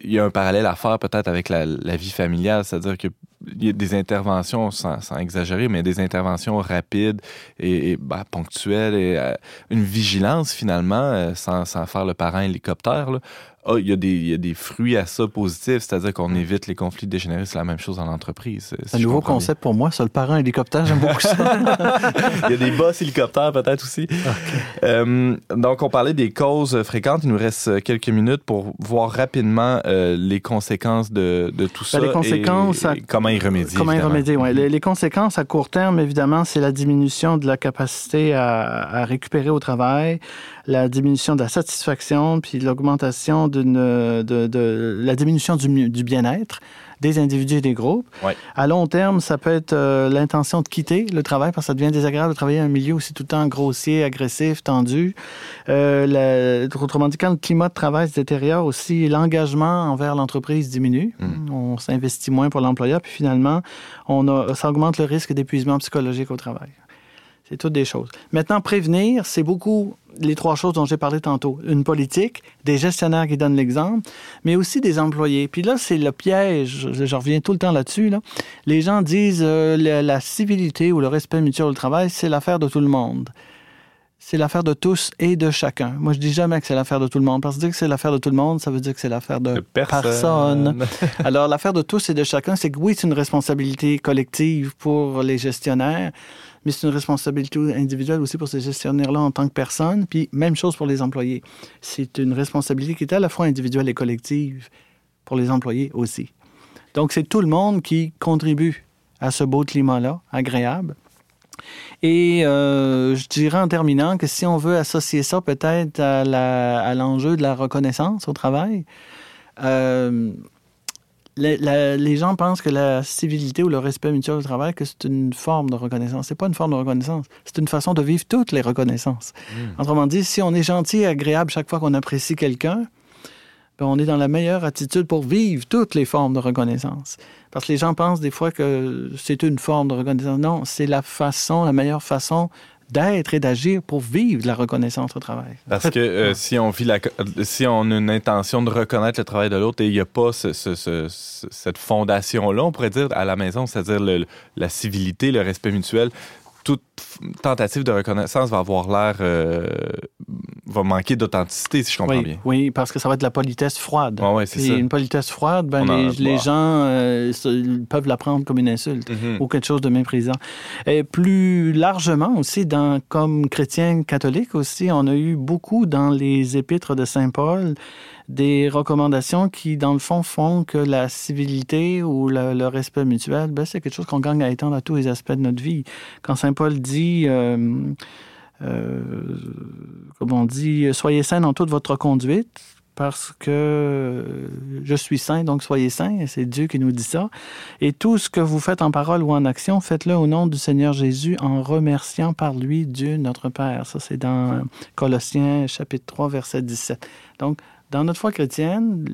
il y a un parallèle à faire peut-être avec la, vie familiale, c'est-à-dire que il y a des interventions, sans, exagérer, mais des interventions rapides et, bah, ponctuelles et euh, une vigilance finalement, euh, sans, sans faire le parent hélicoptère. Oh, il, y a des, il y a des fruits à ça positifs, c'est-à-dire qu'on évite les conflits dégénérés. C'est la même chose dans l'entreprise. Si un nouveau concept bien. pour moi, ça, le parent hélicoptère, j'aime beaucoup ça. il y a des boss hélicoptères peut-être aussi. Okay. Euh, donc, on parlait des causes fréquentes. Il nous reste quelques minutes pour voir rapidement euh, les conséquences de, de tout ça. Ben, les conséquences, et, et comment y remédier. Comment y remédier, oui. Les, les, conséquences à court terme, évidemment, c'est la diminution de la capacité à, à récupérer au travail, la diminution de la satisfaction, puis l'augmentation d'une de, de, la diminution du, du bien-être des individus et des groupes. Ouais. À long terme, ça peut être euh, l'intention de quitter le travail parce que ça devient désagréable de travailler dans un milieu où c'est tout le temps grossier, agressif, tendu. Euh, la, autrement dit, quand le climat de travail se détériore aussi, l'engagement envers l'entreprise diminue. Mm. On s'investit moins pour l'employeur, puis finalement, on a, ça augmente le risque d'épuisement psychologique au travail. C'est toutes des choses. Maintenant, prévenir, c'est beaucoup les trois choses dont j'ai parlé tantôt. Une politique, des gestionnaires qui donnent l'exemple, mais aussi des employés. Puis là, c'est le piège, je, je, reviens tout le temps là-dessus. Là. Les gens disent euh, la, la, civilité ou le respect mutuel au travail, c'est l'affaire de tout le monde. C'est l'affaire de tous et de chacun. Moi, je dis jamais que c'est l'affaire de tout le monde. Parce que dire que c'est l'affaire de tout le monde, ça veut dire que c'est l'affaire de, de, personne. personne. Alors, l'affaire de tous et de chacun, c'est que oui, c'est une responsabilité collective pour les gestionnaires, mais c'est une responsabilité individuelle aussi pour ces gestionnaires-là en tant que personne. Puis même chose pour les employés. C'est une responsabilité qui est à la fois individuelle et collective pour les employés aussi. Donc c'est tout le monde qui contribue à ce beau climat-là, agréable. Et euh, je dirais en terminant que si on veut associer ça peut-être à l'enjeu de la reconnaissance au travail, euh, les, les, gens pensent que la civilité ou le respect mutuel au travail, que c'est une forme de reconnaissance. C'est pas une forme de reconnaissance. C'est une façon de vivre toutes les reconnaissances. Mmh. Autrement dit, si on est gentil et agréable chaque fois qu'on apprécie quelqu'un, ben on est dans la meilleure attitude pour vivre toutes les formes de reconnaissance. Parce que les gens pensent des fois que c'est une forme de reconnaissance. Non, c'est la façon, la meilleure façon d'être et d'agir pour vivre la reconnaissance au travail. Parce que euh, si on vit la, si on a une intention de reconnaître le travail de l'autre et il n'y a pas ce, ce, cette fondation-là, on pourrait dire à la maison, c'est-à-dire la civilité, le respect mutuel, toute tentative de reconnaissance va avoir l'air. Euh, va manquer d'authenticité, si je comprends oui, bien. Oui, parce que ça va être la politesse froide. Ouais, c'est ça. Une politesse froide, ben, les, gens euh, peuvent la prendre comme une insulte mm-hmm. ou quelque chose de méprisant. Et plus largement aussi, dans, comme chrétien catholique aussi, on a eu beaucoup dans les épîtres de Saint Paul des recommandations qui, dans le fond, font que la civilité ou le, respect mutuel, ben, c'est quelque chose qu'on gagne à étendre à tous les aspects de notre vie. Quand Saint Paul dit, euh, euh, comme on dit, soyez saints dans toute votre conduite, parce que je suis saint, donc soyez saints, c'est Dieu qui nous dit ça. Et tout ce que vous faites en parole ou en action, faites-le au nom du Seigneur Jésus en remerciant par lui Dieu notre Père. Ça, c'est dans Colossiens chapitre 3, verset 17. Donc, dans notre foi chrétienne,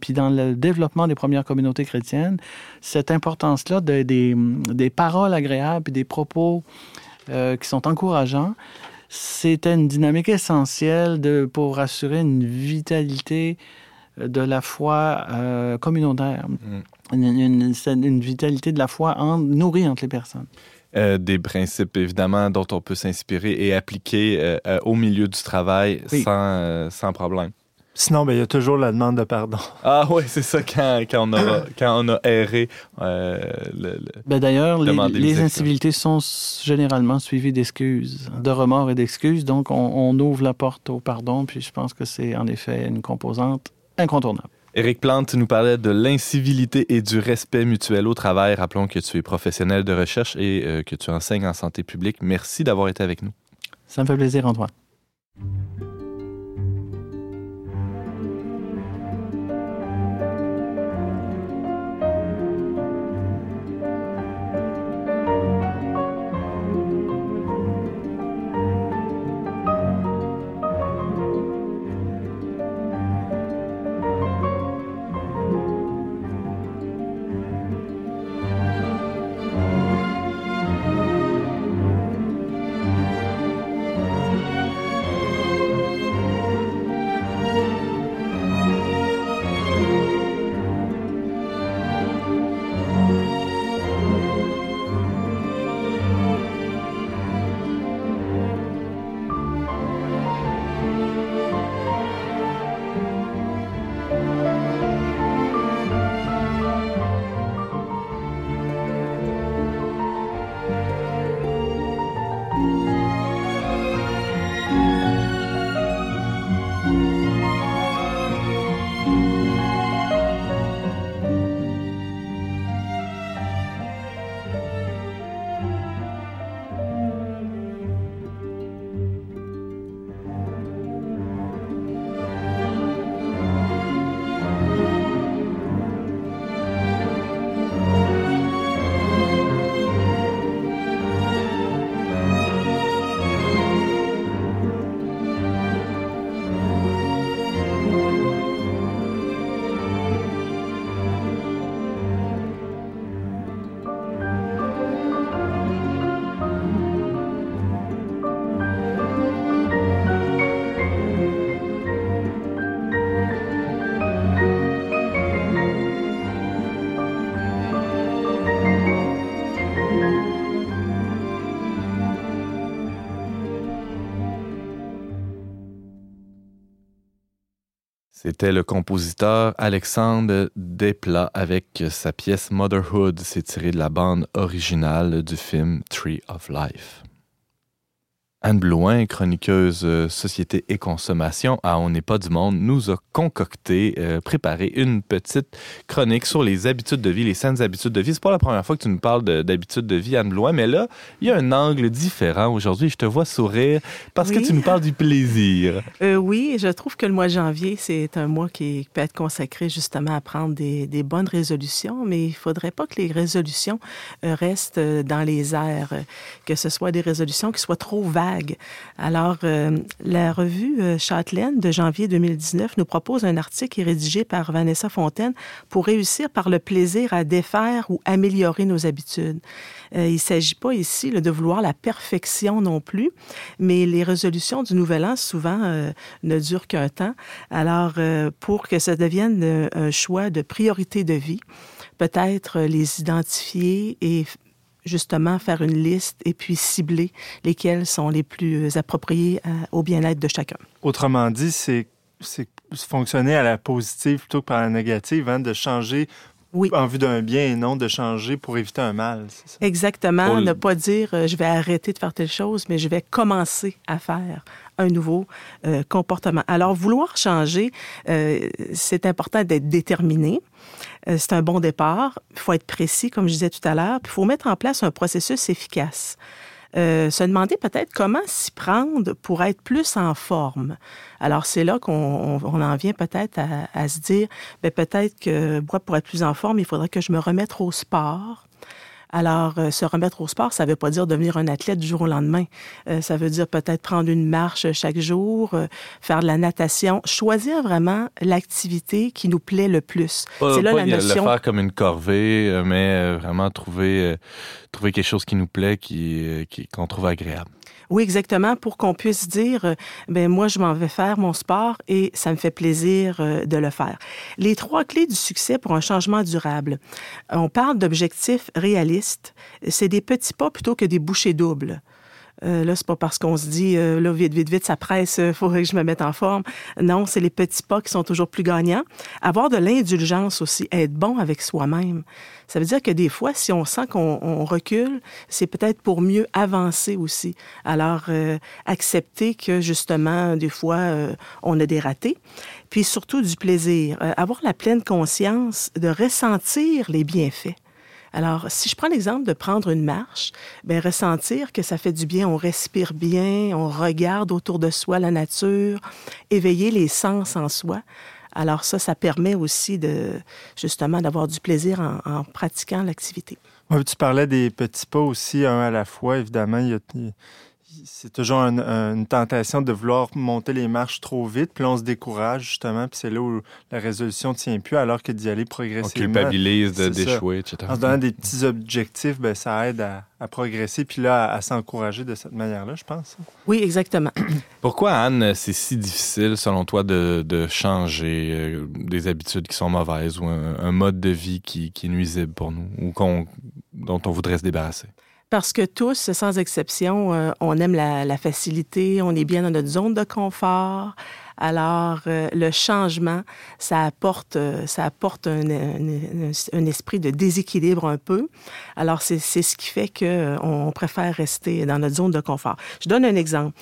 puis dans le développement des premières communautés chrétiennes, cette importance-là de, des, paroles agréables et des propos euh, qui sont encourageants, c'était une dynamique essentielle de, pour assurer une vitalité de la foi euh, communautaire, mm. une, vitalité de la foi en, nourrie entre les personnes. Euh, des principes, évidemment, dont on peut s'inspirer et appliquer au milieu du travail sans, sans problème. Sinon, ben, il y a toujours la demande de pardon. Ah oui, c'est ça, quand, quand, on a, quand on a erré. Euh, ben, D'ailleurs, les, incivilités sont généralement suivies d'excuses, de remords et d'excuses. Donc, on, ouvre la porte au pardon, puis je pense que c'est en effet une composante incontournable. Éric Plante nous parlait de l'incivilité et du respect mutuel au travail. Rappelons que tu es professionnel de recherche et euh, que tu enseignes en santé publique. Merci d'avoir été avec nous. Ça me fait plaisir, Antoine. C'était le compositeur Alexandre Desplat avec sa pièce Motherhood. C'est tiré de la bande originale du film Tree of Life. Anne Blouin, chroniqueuse euh, Société et Consommation à On n'est pas du monde, nous a concocté, euh, préparé une petite chronique sur les habitudes de vie, les saines habitudes de vie. C'est pas la première fois que tu nous parles d'habitudes de, vie, Anne Blouin, mais là, il y a un angle différent aujourd'hui. Je te vois sourire parce que tu nous parles du plaisir. Euh, oui, je trouve que le mois de janvier, c'est un mois qui peut être consacré justement à prendre des, des bonnes résolutions, mais il faudrait pas que les résolutions restent dans les airs, que ce soit des résolutions qui soient trop vagues alors, euh, la revue euh, Châtelaine de janvier 2019 nous propose un article rédigé par Vanessa Fontaine pour réussir par le plaisir à défaire ou améliorer nos habitudes. Euh, il ne s'agit pas ici de vouloir la perfection non plus, mais les résolutions du Nouvel An, souvent, ne durent qu'un temps. Alors, pour que ça devienne un choix de priorité de vie, peut-être les identifier et justement faire une liste et puis cibler lesquels sont les plus appropriés euh, au bien-être de chacun. Autrement dit, c'est fonctionner à la positive plutôt que par la négative, hein, de changer oui. en vue d'un bien et non de changer pour éviter un mal. Exactement. Ne pas dire euh, je vais arrêter de faire telle chose, mais je vais commencer à faire un nouveau euh, comportement. Alors, vouloir changer, c'est important d'être déterminé. Euh, c'est un bon départ. Il faut être précis, comme je disais tout à l'heure. Il faut mettre en place un processus efficace. Euh, se demander peut-être comment s'y prendre pour être plus en forme. Alors, c'est là qu'on en vient peut-être à, à, se dire, ben, peut-être que moi, pour être plus en forme, il faudrait que je me remette au sport. Alors, euh, se remettre au sport, ça ne veut pas dire devenir un athlète du jour au lendemain. Euh, ça veut dire peut-être prendre une marche chaque jour, euh, faire de la natation, choisir vraiment l'activité qui nous plaît le plus. C'est là la notion. Le faire comme une corvée, mais vraiment trouver trouver quelque chose qui nous plaît, qui qu'on trouve agréable. Oui, exactement, pour qu'on puisse dire, euh, ben moi, je m'en vais faire mon sport et ça me fait plaisir euh, de le faire. Les trois clés du succès pour un changement durable. On parle d'objectifs réalistes. C'est des petits pas plutôt que des bouchées doubles. Euh, là, c'est pas parce qu'on se dit, euh, là, vite, vite, vite, ça presse, il euh, faudrait que je me mette en forme. Non, c'est les petits pas qui sont toujours plus gagnants. Avoir de l'indulgence aussi, être bon avec soi-même. Ça veut dire que des fois, si on sent qu'on recule, c'est peut-être pour mieux avancer aussi. Alors, euh, accepter que justement, des fois, on a des ratés. Puis surtout du plaisir. avoir la pleine conscience de ressentir les bienfaits. Alors, si je prends l'exemple de prendre une marche, bien, ressentir que ça fait du bien, on respire bien, on regarde autour de soi la nature, éveiller les sens en soi. Alors ça, ça permet aussi de justement d'avoir du plaisir en, pratiquant l'activité. tu parlais des petits pas aussi, un à la fois. Évidemment, il y a, c'est toujours une tentation de vouloir monter les marches trop vite, puis on se décourage justement, puis c'est là où la résolution ne tient plus, alors que d'y aller progressivement. On culpabilise d'échouer, etc. En se donnant des petits objectifs, ben, ça aide à, progresser, puis là, à, s'encourager de cette manière-là, je pense. Oui, exactement. Pourquoi, Anne, c'est si difficile, selon toi, de, changer euh, des habitudes qui sont mauvaises ou un, mode de vie qui, qui, est nuisible pour nous ou dont on voudrait se débarrasser? Parce que tous, sans exception, euh, on aime la, facilité, on est bien dans notre zone de confort. Alors, euh, le changement, ça apporte, euh, ça apporte un, esprit de déséquilibre un peu. Alors, c'est ce qui fait qu'on préfère rester dans notre zone de confort. Je donne un exemple.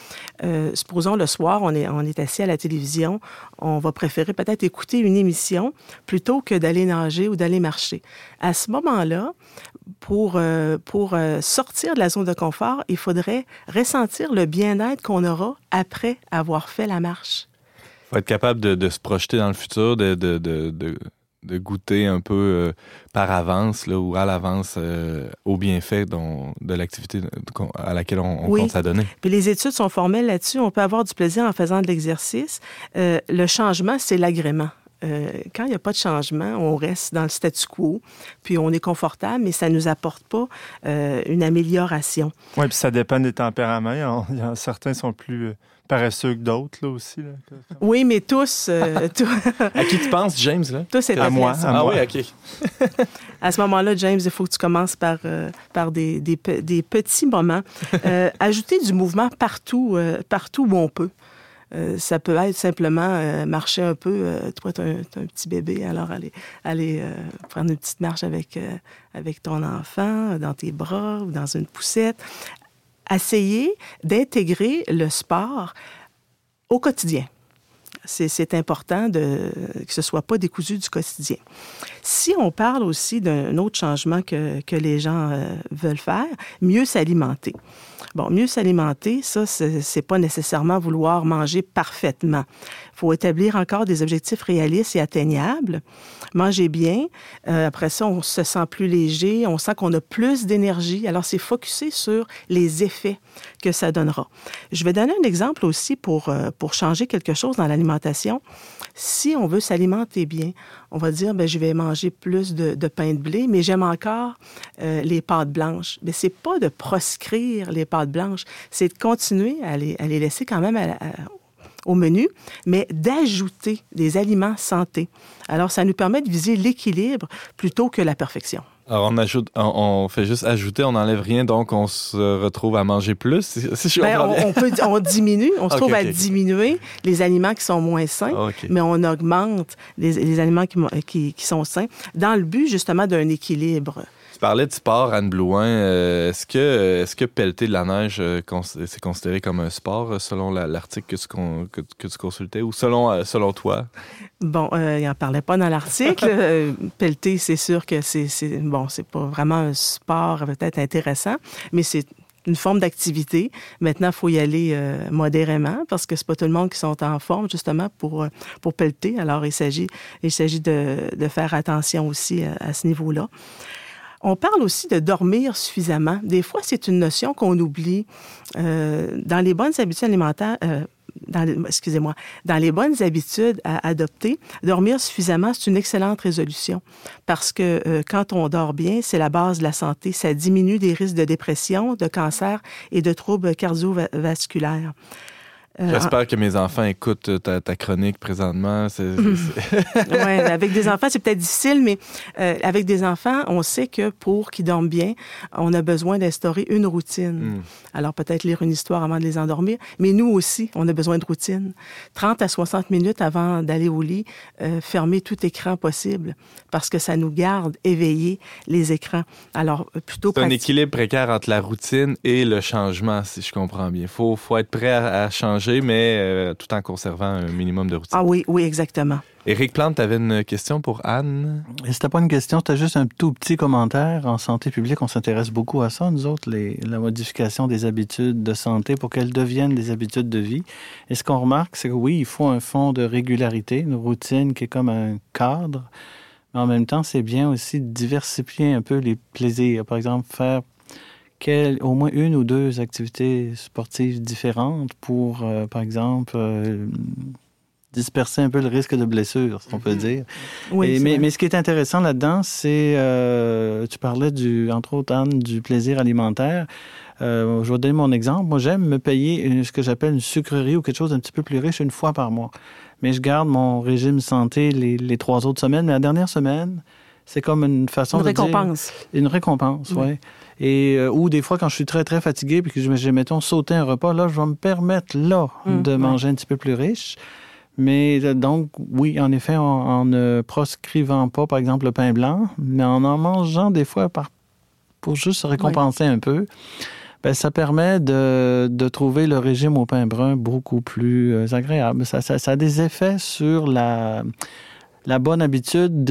supposons le soir, on est, on assis à la télévision, on va préférer peut-être écouter une émission plutôt que d'aller nager ou d'aller marcher. À ce moment-là, pour, euh, pour euh, sortir de la zone de confort, il faudrait ressentir le bien-être qu'on aura après avoir fait la marche. Il faut être capable de, se projeter dans le futur, de, de, de goûter un peu euh, par avance là, ou à l'avance au bienfait de l'activité à laquelle on, compte s'adonner. Puis les études sont formelles là-dessus. On peut avoir du plaisir en faisant de l'exercice. le changement, c'est l'agrément. Euh, quand il n'y a pas de changement, on reste dans le statu quo, puis on est confortable, mais ça ne nous apporte pas euh, une amélioration. Oui, puis ça dépend des tempéraments. Il y a, certains sont plus euh, paresseux que d'autres, là aussi. Oui, mais tous... à qui tu penses, James? Là? Tous à moi. À ah oui, OK. à ce moment-là, James, il faut que tu commences par, par des, des, des, petits moments. ajouter du mouvement partout, partout où on peut. Euh, ça peut être simplement euh, marcher un peu. Euh, toi, tu as, un petit bébé, alors aller, aller prendre une petite marche avec, avec ton enfant dans tes bras ou dans une poussette. Essayer d'intégrer le sport au quotidien. C'est important que ce ne soit pas décousu du quotidien. Si on parle aussi d'un autre changement que, que les gens euh, veulent faire, mieux s'alimenter. Bon, mieux s'alimenter, ça, c'est pas nécessairement vouloir manger parfaitement. Il faut établir encore des objectifs réalistes et atteignables. Manger bien. Euh, après ça, on se sent plus léger, on sent qu'on a plus d'énergie. Alors, c'est focusé sur les effets que ça donnera. Je vais donner un exemple aussi pour, euh, pour changer quelque chose dans l'alimentation. Si on veut s'alimenter bien, on va dire, ben, je vais manger plus de, pain de blé, mais j'aime encore euh, les pâtes blanches. Mais c'est pas de proscrire les pâtes blanches, c'est de continuer à les, à les laisser quand même au menu, mais d'ajouter des aliments santé. Alors, ça nous permet de viser l'équilibre plutôt que la perfection. Alors, on ajoute, on, fait juste ajouter, on n'enlève rien, donc on se retrouve à manger plus, si, je ben, on, peut, on diminue, on se trouve à diminuer les aliments qui sont moins sains, ah, mais on augmente les, aliments qui, qui, sont sains dans le but, justement, d'un équilibre. Tu parlais de sport, Anne Blouin. Euh, est-ce que, est que pelleter de la neige, euh, c'est considéré comme un sport euh, selon l'article que, tu, que, tu consultais ou selon, selon toi? Bon, il n'en parlait pas dans l'article. pelleter, c'est sûr que c'est bon, c'est pas vraiment un sport peut-être intéressant, mais c'est une forme d'activité. Maintenant, il faut y aller modérément parce que c'est pas tout le monde qui sont en forme justement pour pour pelleter. Alors, il s'agit il s'agit de, de, faire attention aussi à ce niveau-là. On parle aussi de dormir suffisamment. Des fois, c'est une notion qu'on oublie. Euh, dans les bonnes habitudes alimentaires, euh, excusez-moi, dans les bonnes habitudes à adopter, dormir suffisamment, c'est une excellente résolution parce que euh, quand on dort bien, c'est la base de la santé. Ça diminue des risques de dépression, de cancer et de troubles cardiovasculaires. Euh, J'espère que mes enfants écoutent ta, chronique présentement. oui, avec des enfants, c'est peut-être difficile, mais euh, avec des enfants, on sait que pour qu'ils dorment bien, on a besoin d'instaurer une routine. Hmm. Alors peut-être lire une histoire avant de les endormir, mais nous aussi, on a besoin de routine. 30 à 60 minutes avant d'aller au lit, euh, fermer tout écran possible, parce que ça nous garde éveillés, les écrans. Alors plutôt... C'est un équilibre précaire entre la routine et le changement, si je comprends bien. Il faut, faut être prêt à changer mais euh, tout en conservant un minimum de routine. Ah oui, oui, exactement. Éric Plante, tu avais une question pour Anne? C'était pas une question, c'était juste un tout petit commentaire. En santé publique, on s'intéresse beaucoup à ça, nous autres, les, la modification des habitudes de santé pour qu'elles deviennent des habitudes de vie. Et ce qu'on remarque, c'est que oui, il faut un fond de régularité, une routine qui est comme un cadre. Mais en même temps, c'est bien aussi de diversifier un peu les plaisirs. Par exemple, faire au moins une ou deux activités sportives différentes pour, euh, par exemple, euh, disperser un peu le risque de blessure, si on peut mhm. dire. Oui, mais, mais, ce qui est intéressant là-dedans, c'est, euh, tu parlais, du, entre autres, Anne, du plaisir alimentaire. je vais donner mon exemple. Moi, j'aime me payer ce que j'appelle une sucrerie ou quelque chose d'un petit peu plus riche une fois par mois. Mais je garde mon régime santé les, les trois autres semaines. Mais la dernière semaine, c'est comme une façon une de récompense. une récompense, oui. Ouais. Et euh, ou des fois quand je suis très très fatigué puis que je mettons sauter un repas là, je vais me permettre là hum, de manger un petit peu plus riche. Mais euh, donc, oui, en effet, en, ne proscrivant pas, par exemple, le pain blanc, mais en en mangeant des fois par, pour juste se récompenser un peu, ben, ça permet de, de, trouver le régime au pain brun beaucoup plus euh, agréable. Ça, ça, ça, a des effets sur la, la bonne habitude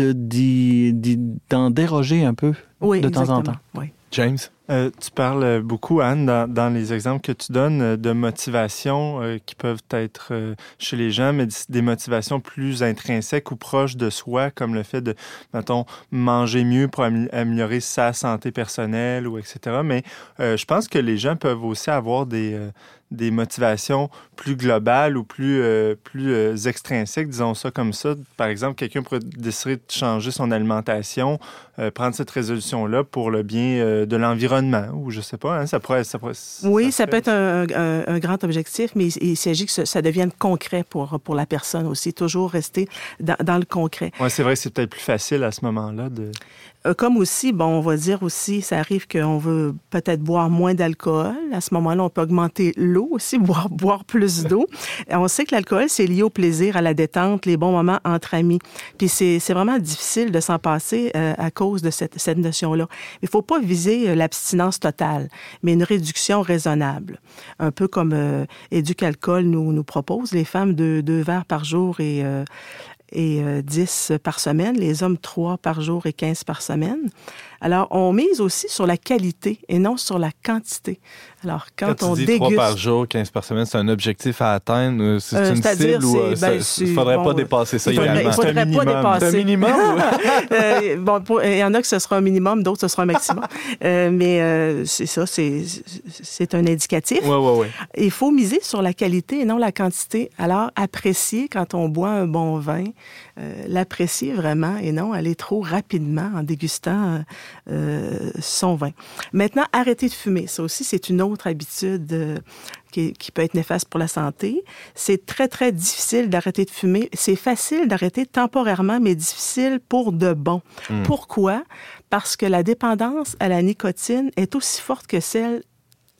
d'en déroger un peu de temps en temps. Oui. James? Euh, tu parles beaucoup, Anne, dans, les exemples que tu donnes, euh, de motivations euh, qui peuvent être chez les gens, mais des motivations plus intrinsèques ou proches de soi, comme le fait de, manger mieux pour améliorer sa santé personnelle ou etc. Mais je pense que les gens peuvent aussi avoir des, des motivations plus globales ou plus, euh, plus euh, extrinsèques, disons ça comme ça. Par exemple, quelqu'un pourrait décider de changer son alimentation, euh, prendre cette résolution-là pour le bien de l'environnement, ou je sais pas, hein, ça pourrait... Ça oui, ça, peut être un, grand objectif, mais il, s'agit que ça, devienne concret pour, pour la personne aussi, toujours rester dans, le concret. Oui, c'est vrai que c'est peut-être plus facile à ce moment-là de... Euh, comme aussi, bon, on va dire aussi, ça arrive qu'on veut peut-être boire moins d'alcool. À ce moment-là, on peut augmenter l'eau aussi, boire, boire plus d'eau. on sait que l'alcool, c'est lié au plaisir, à la détente, les bons moments entre amis. Puis c'est vraiment difficile de s'en passer euh, à cause de cette, cette notion-là. Il faut pas viser euh, l'abstinence totale, mais une réduction raisonnable. Un peu comme euh, Éducalcool nous, nous propose, les femmes deux, deux verres par jour et et 10 par semaine, les hommes 3 par jour et 15 par semaine. Alors, on mise aussi sur la qualité et non sur la quantité. Alors, quand, quand on tu dis déguste... 3 par jour, 15 par semaine, c'est un objectif à atteindre? euh, C'est Euh, une cible ou euh, c'est- ben, il faudrait bon, pas dépasser ça il il faudrait pas minimum. dépasser. C'est un minimum, ou- Euh, bon, pour- il y en a que ce sera un minimum, d'autres ce sera un maximum. Euh, mais euh, c'est ça, c'est c'est un indicatif. Ouais, ouais, ouais. Il faut miser sur la qualité et non la quantité. Alors, apprécier quand on boit un bon vin, euh, l'apprécier vraiment et non aller trop rapidement en dégustant euh, son vin. Maintenant, arrêter de fumer. Ça aussi, c'est une autre habitude euh, qui, qui peut être néfaste pour la santé. C'est très, très difficile d'arrêter de fumer. C'est facile d'arrêter temporairement, mais difficile pour de bon. Pourquoi? Parce que la dépendance à la nicotine est aussi forte que celle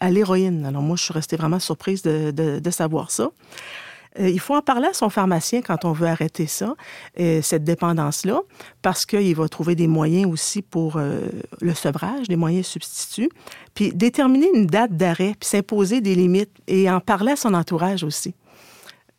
à l'héroïne. Alors moi, je suis restée vraiment surprise de, de- de savoir ça. Euh, il faut en parler à son pharmacien quand on veut arrêter ça, euh, cette dépendance-là, parce qu'il va trouver des moyens aussi pour euh, le sevrage, des moyens substituts, puis déterminer une date d'arrêt, puis s'imposer des limites et en parler à son entourage aussi.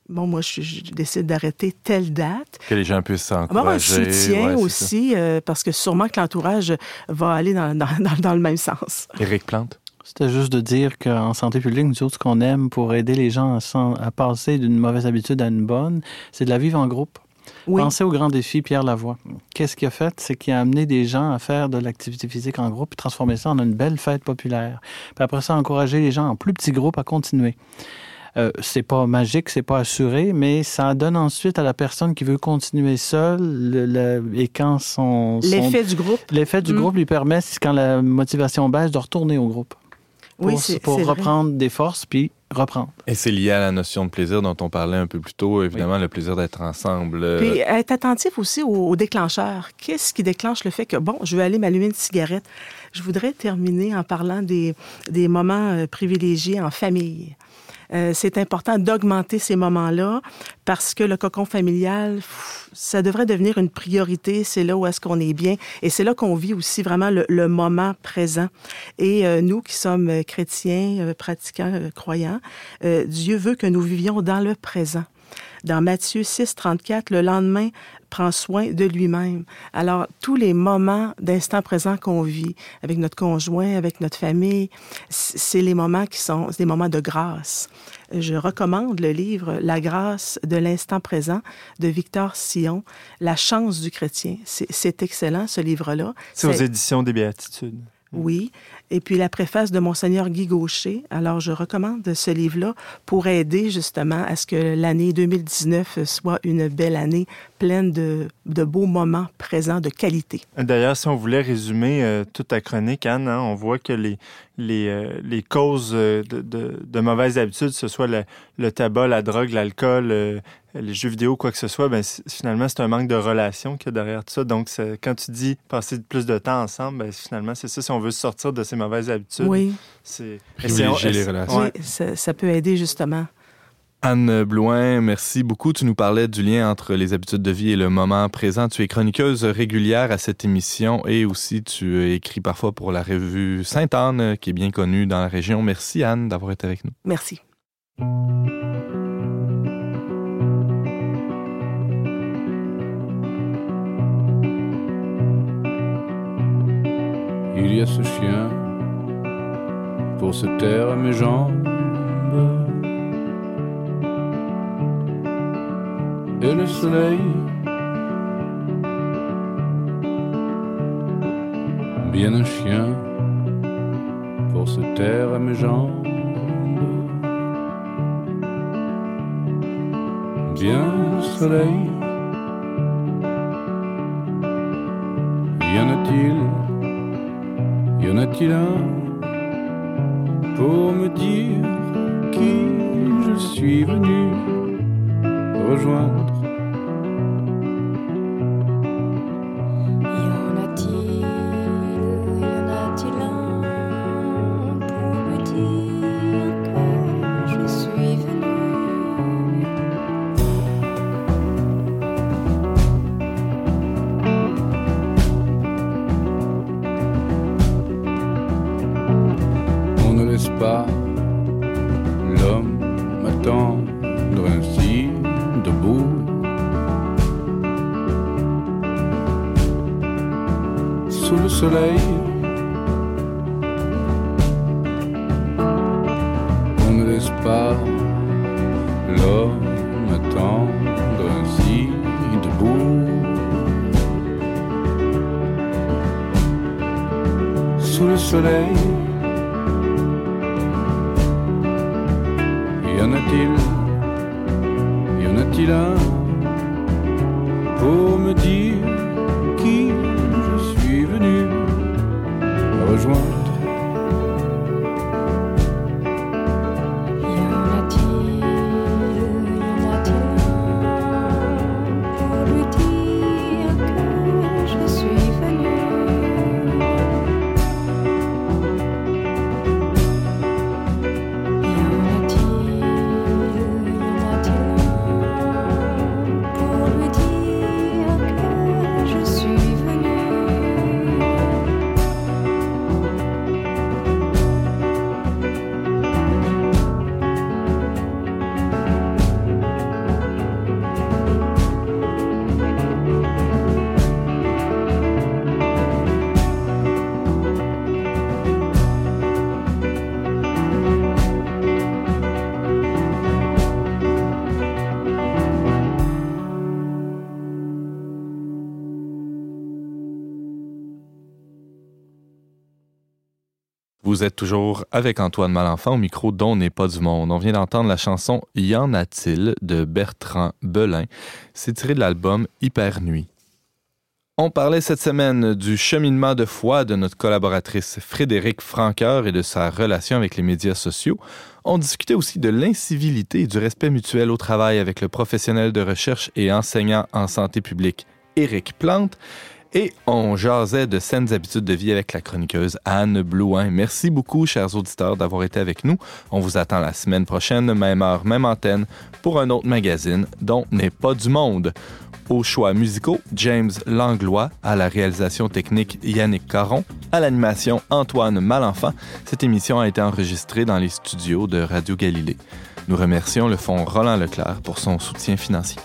Bon, moi, je, je décide d'arrêter telle date. Que les gens puissent Avoir un s'encourager. soutien ouais, c'est aussi, euh, parce que sûrement que l'entourage va aller dans, dans- le même sens. Éric Plante? C'était juste de dire qu'en santé publique, nous autres, ce qu'on aime pour aider les gens à, passer d'une mauvaise habitude à une bonne, c'est de la vivre en groupe. Oui. Pensez au grand défi Pierre Lavoie. Qu'est-ce qu'il a fait? C'est qu'il a amené des gens à faire de l'activité physique en groupe et transformer ça en une belle fête populaire. Puis après ça, encourager les gens en plus petits groupes à continuer. Euh, c'est pas magique, c'est pas assuré, mais ça donne ensuite à la personne qui veut continuer seule le- le- et quand son, son- L'effet du groupe. l'effet du Mm. groupe lui permet, quand la motivation baisse, de retourner au groupe pour, Oui, c'est pour c'est vrai. reprendre des forces puis reprendre. Et c'est lié à la notion de plaisir dont on parlait un peu plus tôt, évidemment, le plaisir d'être ensemble. euh, Puis être attentif aussi aux, aux déclencheurs. Qu'est-ce qui déclenche le fait que, bon, je vais aller m'allumer une cigarette? Je voudrais terminer en parlant des, des moments euh, privilégiés en famille. Euh, c'est important d'augmenter ces moments-là parce que le cocon familial, ça devrait devenir une priorité. C'est là où est-ce qu'on est bien et c'est là qu'on vit aussi vraiment le, le moment présent. Et euh, nous qui sommes euh, chrétiens, euh, pratiquants, croyants, euh, Dieu veut que nous vivions dans le présent. Dans Matthieu 6, 34, le lendemain prend soin de lui-même. Alors, tous les moments d'instant présent qu'on vit avec notre conjoint, avec notre famille, c'est les moments qui sont des moments de grâce. Je recommande le livre La grâce de l'instant présent de Victor Sion, La chance du chrétien. C'est excellent, ce livre-là. C'est aux éditions des Béatitudes. Oui. Et puis la préface de Monseigneur Guy Gaucher. Alors, je recommande ce livre-là pour aider justement à ce que l'année 2019 soit une belle année pleine de, de beaux moments présents de qualité. D'ailleurs, si on voulait résumer euh, toute ta chronique, Anne, hein, on voit que les, les, euh, les causes euh, de, de, de mauvaises habitudes, ce soit le, le tabac, la drogue, l'alcool, euh, les jeux vidéo, quoi que ce soit, ben, finalement, c'est un manque de relation qu'il y a derrière tout ça. Donc, quand tu dis passer plus de temps ensemble, ben, finalement, c'est ça. Si on veut sortir de ces mauvaises habitudes, Oui, c'est Privilégier les relations. oui ça, ça peut aider justement. Anne Blouin, merci beaucoup. Tu nous parlais du lien entre les habitudes de vie et le moment présent. Tu es chroniqueuse régulière à cette émission et aussi tu écris parfois pour la revue Sainte-Anne, qui est bien connue dans la région. Merci Anne d'avoir été avec nous. Merci. Il y a ce chien pour se taire à mes jambes. Et le soleil, bien un chien pour se taire à mes jambes. Bien le soleil, y en a-t-il y en a-t-il un pour me dire qui je suis venu rejoindre Vous êtes toujours avec Antoine Malenfant au micro dont n'est pas du monde. On vient d'entendre la chanson Y en a-t-il de Bertrand Belin. C'est tiré de l'album Hyper Nuit. On parlait cette semaine du cheminement de foi de notre collaboratrice Frédéric Franqueur et de sa relation avec les médias sociaux. On discutait aussi de l'incivilité et du respect mutuel au travail avec le professionnel de recherche et enseignant en santé publique Éric Plante. Et on jasait de saines habitudes de vie avec la chroniqueuse Anne Blouin. Merci beaucoup, chers auditeurs, d'avoir été avec nous. On vous attend la semaine prochaine, même heure, même antenne, pour un autre magazine dont n'est pas du monde. Aux choix musicaux, James Langlois, à la réalisation technique Yannick Caron, à l'animation Antoine Malenfant. Cette émission a été enregistrée dans les studios de Radio Galilée. Nous remercions le Fonds Roland Leclerc pour son soutien financier.